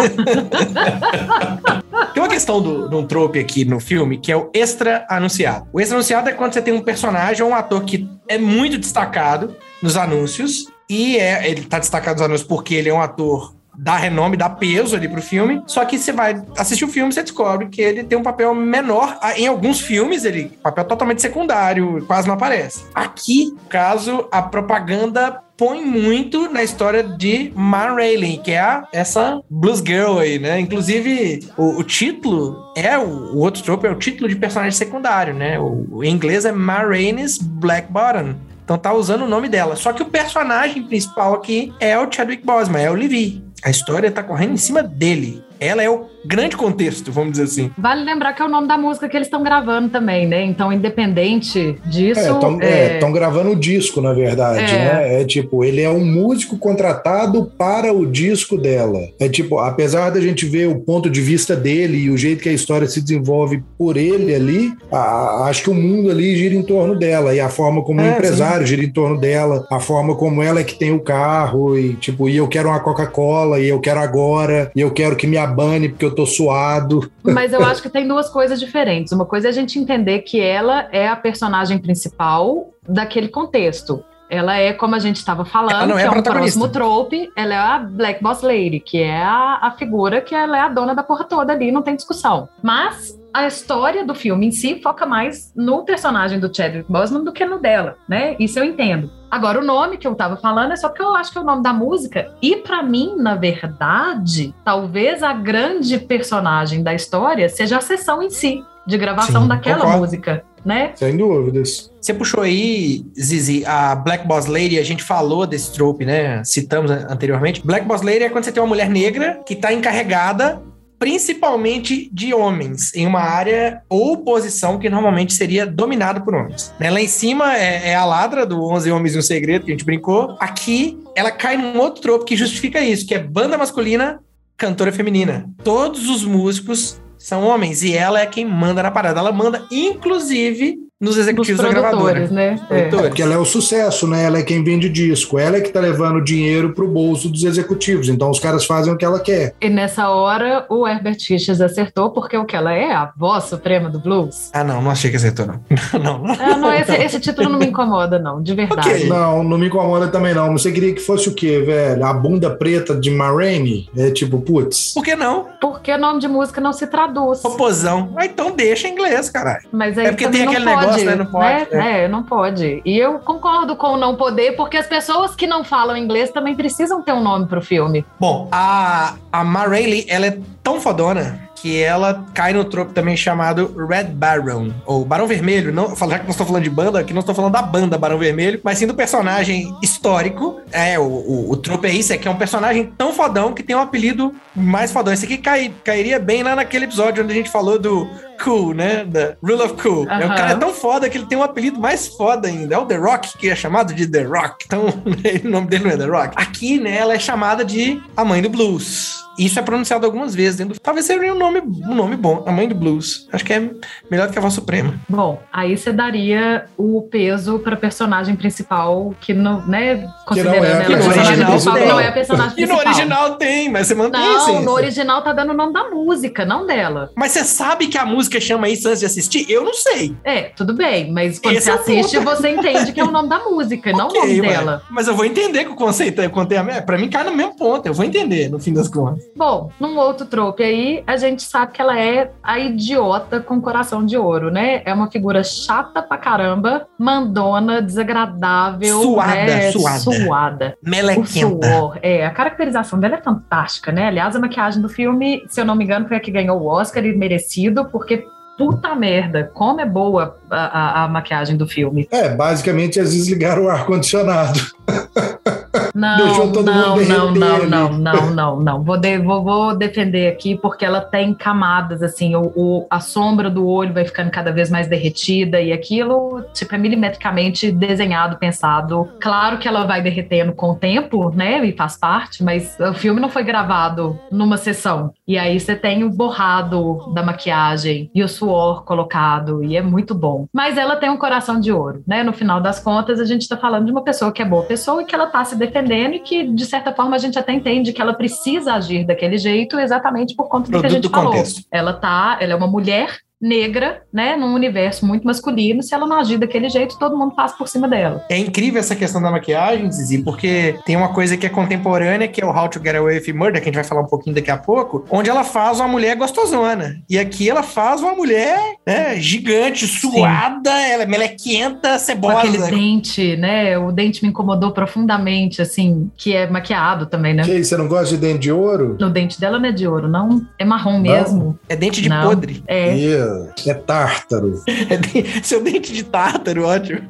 Tem uma questão do, de um trope aqui no filme que é o extra anunciado. O extra anunciado é quando você tem um personagem ou um ator que é muito destacado nos anúncios. E é, ele tá destacado nos anúncios porque ele é um ator dá renome, dá peso ali pro filme. Só que você vai assistir o filme, você descobre que ele tem um papel menor. Em alguns filmes, ele papel totalmente secundário, quase não aparece. Aqui, no caso, a propaganda põe muito na história de Ma Rainey, que é a, essa blues girl aí, né? Inclusive, o, o título é o, o outro trope, é o título de personagem secundário, né? O, o em inglês é Ma Rainey's Black Bottom. Então tá usando o nome dela. Só que o personagem principal aqui é o Chadwick Boseman, é o Levi. A história tá correndo em cima dele. Ela é o grande contexto, vamos dizer assim. Vale lembrar que é o nome da música que eles estão gravando também, né? Então, independente disso. Estão é, gravando o disco, na verdade, É. né? É tipo, ele é um músico contratado para o disco dela. É tipo, apesar da gente ver o ponto de vista dele e o jeito que a história se desenvolve por ele ali, a- a- acho que o mundo ali gira em torno dela. E a forma como o É, empresário gira em torno dela, a forma como ela é que tem o carro, e tipo, e eu quero uma Coca-Cola, e eu quero agora, e eu quero que me abane porque eu tô suado. Mas eu acho que tem duas coisas diferentes. Uma coisa é a gente entender que ela é a personagem principal daquele contexto. Ela é, como a gente estava falando, é é um próximo trope, ela é a Black Boss Lady, que é a, a figura que ela é a dona da porra toda ali, não tem discussão. Mas a história do filme em si foca mais no personagem do Chadwick Boseman do que no dela, né? Isso eu entendo. Agora, o nome que eu tava falando é só porque eu acho que é o nome da música. E pra mim, na verdade, talvez a grande personagem da história seja a sessão em si, de gravação Sim, daquela concordo. música, né? Sem dúvidas. Você puxou aí, Zizi, a Black Boss Lady, a gente falou desse trope, né? Citamos anteriormente. Black Boss Lady é quando você tem uma mulher negra que tá encarregada principalmente de homens, em uma área ou posição que normalmente seria dominada por homens. Né? Lá em cima é, é a ladra do 11 Homens e um Segredo, que a gente brincou. Aqui, ela cai num outro trope que justifica isso, que é banda masculina, cantora feminina. Todos os músicos são homens e ela é quem manda na parada. Ela manda, inclusive, nos Dos executivos da gravadora. né? É. Produtores. Porque ela é o sucesso, né? Ela é quem vende disco. Ela é que tá levando dinheiro pro bolso dos executivos. Então os caras fazem o que ela quer. E nessa hora, o Herbert Richards acertou, porque o que ela é, a voz suprema do blues. Ah, não, não achei que acertou, não. não, não. Ah, não, esse, esse título não me incomoda, não, de verdade. Ok. Não, não me incomoda também, não. Você queria que fosse o quê, velho? A bunda preta de Ma Rainey? É tipo, putz. Por que não? Porque nome de música não se traduz. Popozão. Ah, então deixa em inglês, caralho. Mas aí É porque tem não aquele pode gosta, né? Não pode. É. é, não pode. E eu concordo com o não poder, porque as pessoas que não falam inglês também precisam ter um nome pro filme. Bom, a, a Ma Rainey, ela é tão fodona que ela cai no tropo também chamado Red Baron, ou Barão Vermelho. Não, já que nós estamos falando de banda, aqui nós estamos falando da banda Barão Vermelho, mas sim do personagem histórico. É, o, o, o tropo é isso, é que é um personagem tão fodão que tem um apelido mais fodão. Esse aqui cai, cairia bem lá naquele episódio onde a gente falou do Cool, né? Da Rule of Cool. É, o cara é tão foda que ele tem um apelido mais foda ainda. É o The Rock, que é chamado de The Rock. Então, o nome dele não é The Rock. Aqui, né, ela é chamada de a mãe do blues. Isso é pronunciado algumas vezes dentro. Talvez seja um nome, um nome bom, a mãe do blues. Acho que é melhor do que a voz suprema. Bom, aí você daria o peso para personagem principal que não, né, considerando é a ela personagem personagem principal, que principal. não é a personagem E no principal. original tem, mas você mantém Não, assim. no original tá dando o nome da música, não dela. Mas você sabe que a música chama isso antes de assistir? Eu não sei. É, tudo bem, mas quando Esse você é assiste, ponto. você entende que é o nome da música, não o nome ué. dela. Mas eu vou entender que o conceito é contém a Pra mim cai no mesmo ponto. Eu vou entender, no fim das contas. Bom, num outro trope aí, a gente sabe que ela é a idiota com coração de ouro, né? É uma figura chata pra caramba, mandona, desagradável, Suada, né? suada. suada. O Melequenta. suor, é, a caracterização dela é fantástica, né? Aliás, a maquiagem do filme, se eu não me engano, foi a que ganhou o Oscar e merecido, porque puta merda, como é boa a, a- a maquiagem do filme. É, basicamente eles desligaram o ar-condicionado. Não, Deixou todo não, mundo não, não, não, não, não, não. Vou, de- vou, vou defender aqui porque ela tem camadas, assim, o, o- a sombra do olho vai ficando cada vez mais derretida e aquilo, tipo, é milimetricamente desenhado, pensado. Claro que ela vai derretendo com o tempo, né, e faz parte, mas o filme não foi gravado numa sessão. E aí você tem o borrado da maquiagem e o suor colocado, e é muito bom. Mas ela tem um coração de ouro, né? No final das contas, a gente tá falando de uma pessoa que é boa pessoa e que ela tá se defendendo e que, de certa forma, a gente até entende que ela precisa agir daquele jeito exatamente por conta do que a gente falou. contexto. Ela tá, ela é uma mulher negra, né, num universo muito masculino, se ela não agir daquele jeito, todo mundo passa por cima dela. É incrível essa questão da maquiagem, Zizi, porque tem uma coisa que é contemporânea, que é o How to Get Away with Murder, que a gente vai falar um pouquinho daqui a pouco, onde ela faz uma mulher gostosona. E aqui ela faz uma mulher né, gigante, suada, ela é melequenta, Com cebosa. aquele dente, né, o dente me incomodou profundamente, assim, que é maquiado também, né? Que aí, você não gosta de dente de ouro? No dente dela não é de ouro, não. É marrom mesmo. É dente de Não. podre. É. É tártaro. É Seu dente de tártaro, ótimo.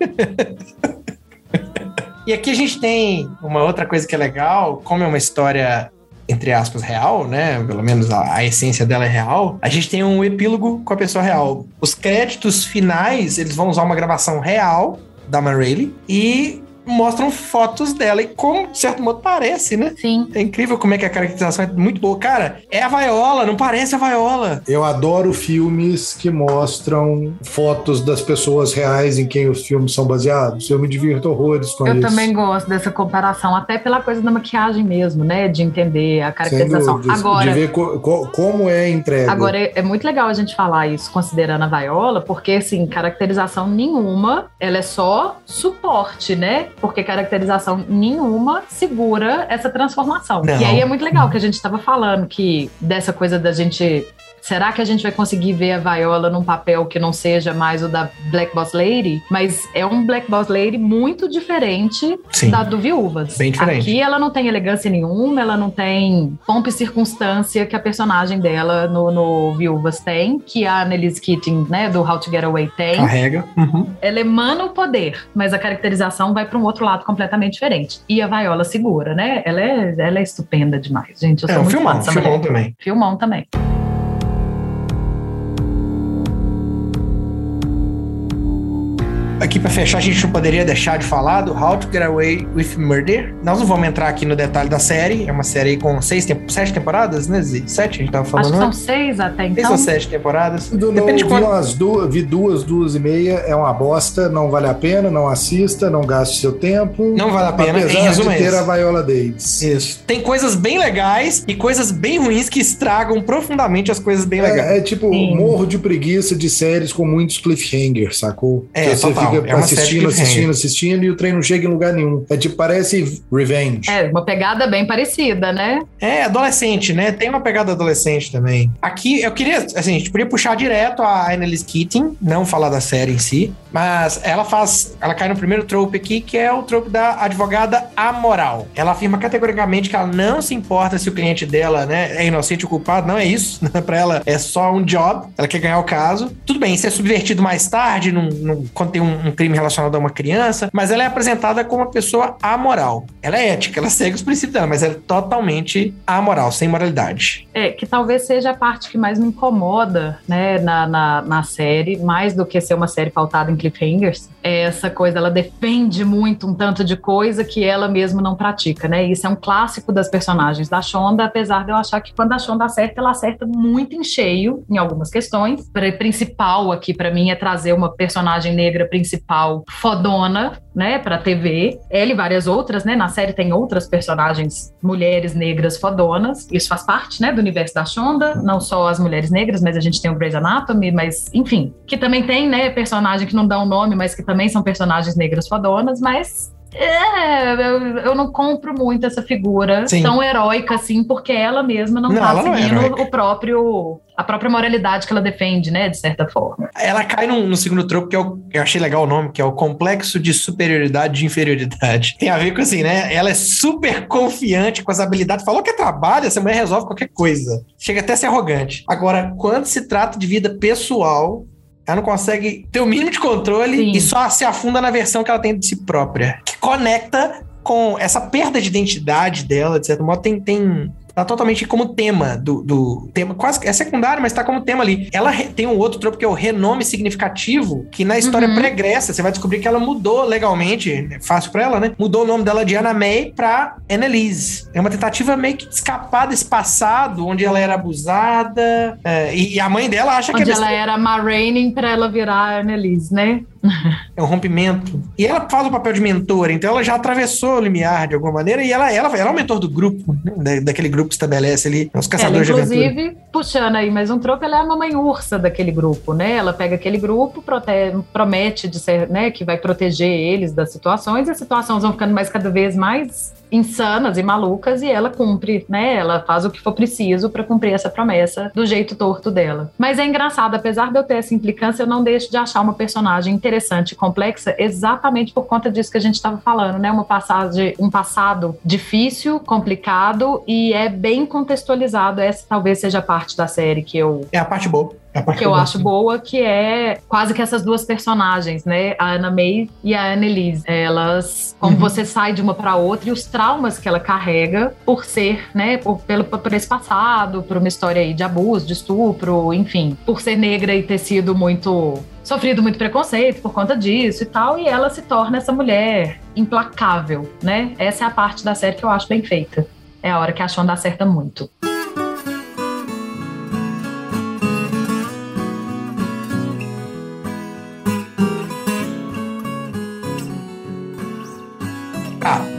e aqui a gente tem uma outra coisa que é legal, como é uma história entre aspas, real, né? Pelo menos a, a essência dela é real. A gente tem um epílogo com a pessoa real. Os créditos finais, eles vão usar uma gravação real da Ma Rainey e mostram fotos dela e como, de certo modo, parece, né? Sim. É incrível como é que a caracterização é muito boa. Cara, é a Viola, não parece a Viola. Eu adoro filmes que mostram fotos das pessoas reais em quem os filmes são baseados. Eu me divirto horrores com Eu isso. também gosto dessa comparação, até pela coisa da maquiagem mesmo, né? De entender a caracterização. dúvidas. Agora, De ver co- co- como é a entrega. Agora, é, é muito legal a gente falar isso, considerando a Viola, porque, assim, caracterização nenhuma, ela é só suporte, né? Porque caracterização nenhuma segura essa transformação. Não. E aí é muito legal que a gente estava falando que dessa coisa da gente. Será que a gente vai conseguir ver a Viola num papel que não seja mais o da Black Boss Lady? Mas é um Black Boss Lady muito diferente Sim. da do Viúvas. Bem diferente. Aqui ela não tem elegância nenhuma, ela não tem pompa e circunstância que a personagem dela no, no Viúvas tem, que a Annelise Keating, né, do How to Get Away tem. Carrega. Uhum. Ela emana o poder, mas a caracterização vai para um outro lado completamente diferente. E a Viola segura, né? Ela é, ela é estupenda demais, gente. Eu É sou um muito filmão, filmão também. Filmão também. Aqui pra fechar, a gente não poderia deixar de falar do How to Get Away with Murder. Nós não vamos entrar aqui no detalhe da série. É uma série com seis, tem- sete temporadas, né, Zi? Sete, a gente tava Acho falando que são seis até Seis então. ou sete temporadas. Do Depende de vi, quanto. umas duas, vi duas, duas e meia. É uma bosta, não vale a pena, não assista, não gaste seu tempo. Não vale a pena, em Apesar resumo de é ter isso. a Viola Davis. Isso. Tem coisas bem legais e coisas bem ruins que estragam profundamente as coisas bem legais. É, é tipo, Sim. morro de preguiça de séries com muitos cliffhangers, sacou? É, Que você total. Fica é assistindo, assistindo, assistindo e o trem não chega em lugar nenhum. É tipo, parece Revenge. É, uma pegada bem parecida, né? É, adolescente, né? Tem uma pegada adolescente também. Aqui, eu queria, assim, a gente podia puxar direto a Annalise Keating, não falar da série em si, mas ela faz, ela cai no primeiro trope aqui, que é o trope da advogada amoral. Ela afirma categoricamente que ela não se importa se o cliente dela, né, é inocente ou culpado, não é isso. Pra ela é só um job, ela quer ganhar o caso. Tudo bem, isso é subvertido mais tarde, num, num- quando tem um, um crime relacionado a uma criança, mas ela é apresentada como uma pessoa amoral. Ela é ética, ela segue os princípios dela, mas ela é totalmente amoral, sem moralidade. É, que talvez seja a parte que mais me incomoda, né, na, na, na série, mais do que ser uma série pautada em cliffhangers, essa coisa, ela defende muito um tanto de coisa que ela mesma não pratica, né? Isso é um clássico das personagens da Shonda, apesar de eu achar que quando a Shonda acerta, ela acerta muito em cheio em algumas questões. O principal aqui pra mim é trazer uma personagem negra principal fodona, né, pra TV. Ela e várias outras, né? Na série tem outras personagens mulheres negras fodonas. Isso faz parte, né, do universo da Shonda, não só as mulheres negras, mas a gente tem o Grey's Anatomy, mas enfim, que também tem, né, personagem que não dá um nome, mas que também são personagens negras fodonas, mas é, eu, eu não compro muito essa figura Sim. tão heróica assim, porque ela mesma não, Não, tá ela não é seguindo o próprio a própria moralidade que ela defende, né, de certa forma. Ela cai no, no segundo tropo, que é o, eu achei legal o nome, que é o complexo de superioridade de inferioridade. Tem a ver com assim, né? Ela é super confiante com as habilidades. Falou que trabalha, essa mulher resolve qualquer coisa. Chega até a ser arrogante. Agora, quando se trata de vida pessoal, ela não consegue ter o mínimo de controle Sim. e só se afunda na versão que ela tem de si própria. Que conecta com essa perda de identidade dela, de certo modo, tem. tem Tá totalmente como tema do, do tema, quase é secundário, mas tá como tema ali. Ela tem um outro tropo que é o renome significativo, que na história Uhum. pregressa você vai descobrir que ela mudou legalmente, é fácil pra ela, né? Mudou o nome dela de Anna May pra Annalise. É uma tentativa meio que de escapar desse passado, onde ela era abusada, é, e, a mãe dela acha que Onde é ela era Ma Rainey pra ela virar Annalise, né? é um rompimento. E ela faz o papel de mentora, então ela já atravessou o limiar de alguma maneira e ela, ela, ela é o mentor do grupo, né? Da- daquele grupo que estabelece ali, os Ela, caçadores de inclusive, puxando aí mais um troco, ela é a mamãe ursa daquele grupo, né? Ela pega aquele grupo, promete de ser, né, que vai proteger eles das situações, e as situações vão ficando mais cada vez mais insanas e malucas, e ela cumpre, né? Ela faz o que for preciso para cumprir essa promessa do jeito torto dela. Mas é engraçado, apesar de eu ter essa implicância, eu não deixo de achar uma personagem interessante e complexa exatamente por conta disso que a gente estava falando, né? Uma passagem, um passado difícil, complicado e é bem contextualizado. Essa talvez seja a parte da série que eu É a parte boa. É que eu acho boa, que é quase que essas duas personagens, né? A Anna May e a Annelise. Elas, como Uhum. você sai de uma para outra e os traumas que ela carrega por ser, né? Por, pelo, por esse passado, por uma história aí de abuso, de estupro, enfim. Por ser negra e ter sido muito. Sofrido muito preconceito por conta disso e tal, e ela se torna essa mulher implacável, né? Essa é a parte da série que eu acho bem feita. É a hora que a Shonda acerta muito.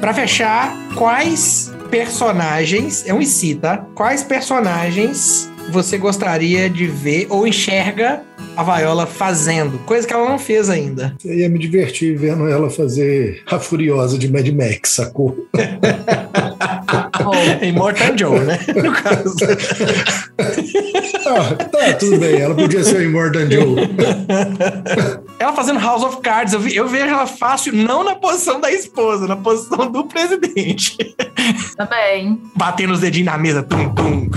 Pra fechar, quais personagens, é um IC, tá? Quais personagens você gostaria de ver ou enxerga a Viola fazendo? Coisa que ela não fez ainda. Eu ia me divertir vendo ela fazer a Furiosa de Mad Max, sacou? Oh, Immortal Joe, né? No caso. Ah, tá, tudo bem. Ela podia ser o Immortan Joe. Ela fazendo House of Cards, eu, vi- eu vejo ela fácil, não na posição da esposa, na posição do presidente. também. Batendo os dedinhos na mesa, tum, tum.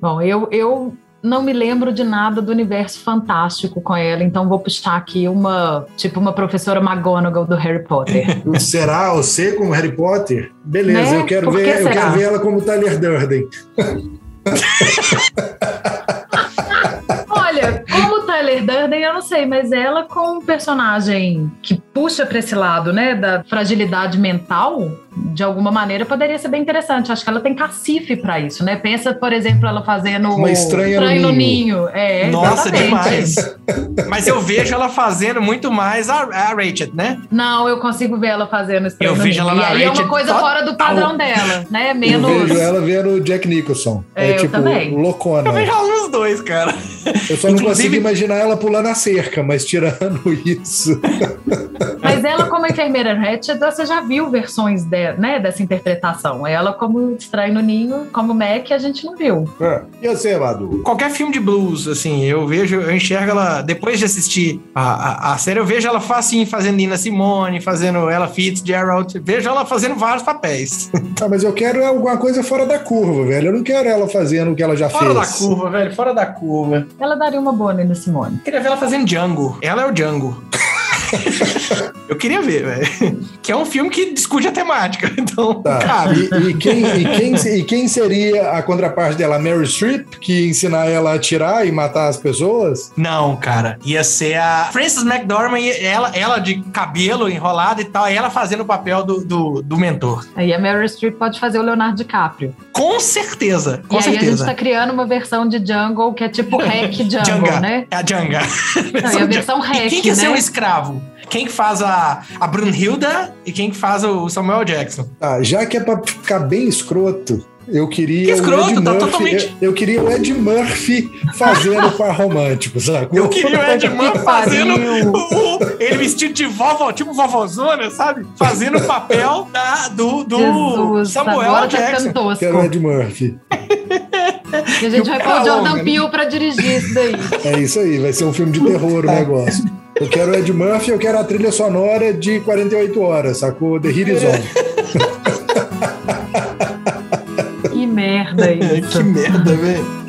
Bom, eu, eu não me lembro de nada do universo fantástico com ela, então vou puxar aqui uma, tipo uma professora McGonagall do Harry Potter. Será você como Harry Potter? Beleza, Né? eu quero Por que ver, eu quero ver ela como Tyler Durden. Olha, como Tyler Durden, eu não sei, mas ela com um personagem que puxa pra esse lado, né, da fragilidade mental, de alguma maneira poderia ser bem interessante. Acho que ela tem cacife pra isso, né? Pensa, por exemplo, ela fazendo Uma estranha no no ninho. ninho. É, Nossa, exatamente. demais. Mas eu vejo ela fazendo muito mais a, a Rachel, né? Não, eu consigo ver ela fazendo estranho Eu no vejo ninho. ela na E aí é Rachel uma coisa total. fora do padrão dela, né? Eu Menos. vejo ela vendo o Jack Nicholson. É, É, eu tipo, também. loucona. Eu vejo ela nos dois, cara. Eu só não consigo imaginar ela pulando a cerca, mas tirando isso. Mas ela, como enfermeira Hatchet, você já viu versões né, dessa interpretação. Ela, como Estranho no Ninho, como Mac, a gente não viu. É. E você, Madu? Qualquer filme de blues, assim, eu vejo, eu enxergo ela, depois de assistir a, a, a série, eu vejo ela assim, fazendo Nina Simone, fazendo ela Fitzgerald, vejo ela fazendo vários papéis. Ah, mas eu quero alguma coisa fora da curva, velho. Eu não quero ela fazendo o que ela já fora fez. Fora da curva, velho, fora da curva. Ela daria uma boa Nina Simone. Eu queria ver ela fazendo Django. Ela é o Django. Eu queria ver, velho. Que é um filme que discute a temática. Então, tá. cara. E, e, quem, e, quem, e quem seria a contraparte dela? Mary Streep, que ensinar ela a atirar e matar as pessoas? Não, cara. Ia ser a Frances McDormand, ela, ela de cabelo enrolado e tal, e ela fazendo o papel do, do, do mentor. Aí a Mary Streep pode fazer o Leonardo DiCaprio. Com certeza. Com e certeza. aí a gente tá criando uma versão de Jungle que é tipo hack Jungle, né? É a Djanga. Não, e a versão hack, e quem quer né? ser um escravo? Quem que faz a, a Brunhilda e quem que faz o Samuel Jackson? Ah, já que é pra ficar bem escroto, eu queria Que escroto, o Ed tá Murphy, totalmente- eu, eu queria o Ed Murphy fazendo par romântico, sabe? Eu queria o Ed Murphy fazendo o, ele vestido de vovó, tipo vovozona, sabe? Fazendo o papel da, do, do Jesus, Samuel agora tá Jackson. ficando tosco. Quero o Ed Murphy. E a gente E vai pôr o Jordan né? Peele pra dirigir isso daí. É isso aí, vai ser um filme de terror o negócio. Eu quero o Ed Murphy, eu quero a trilha sonora de 48 horas, sacou? The Hit is On. Que merda isso. que merda, velho.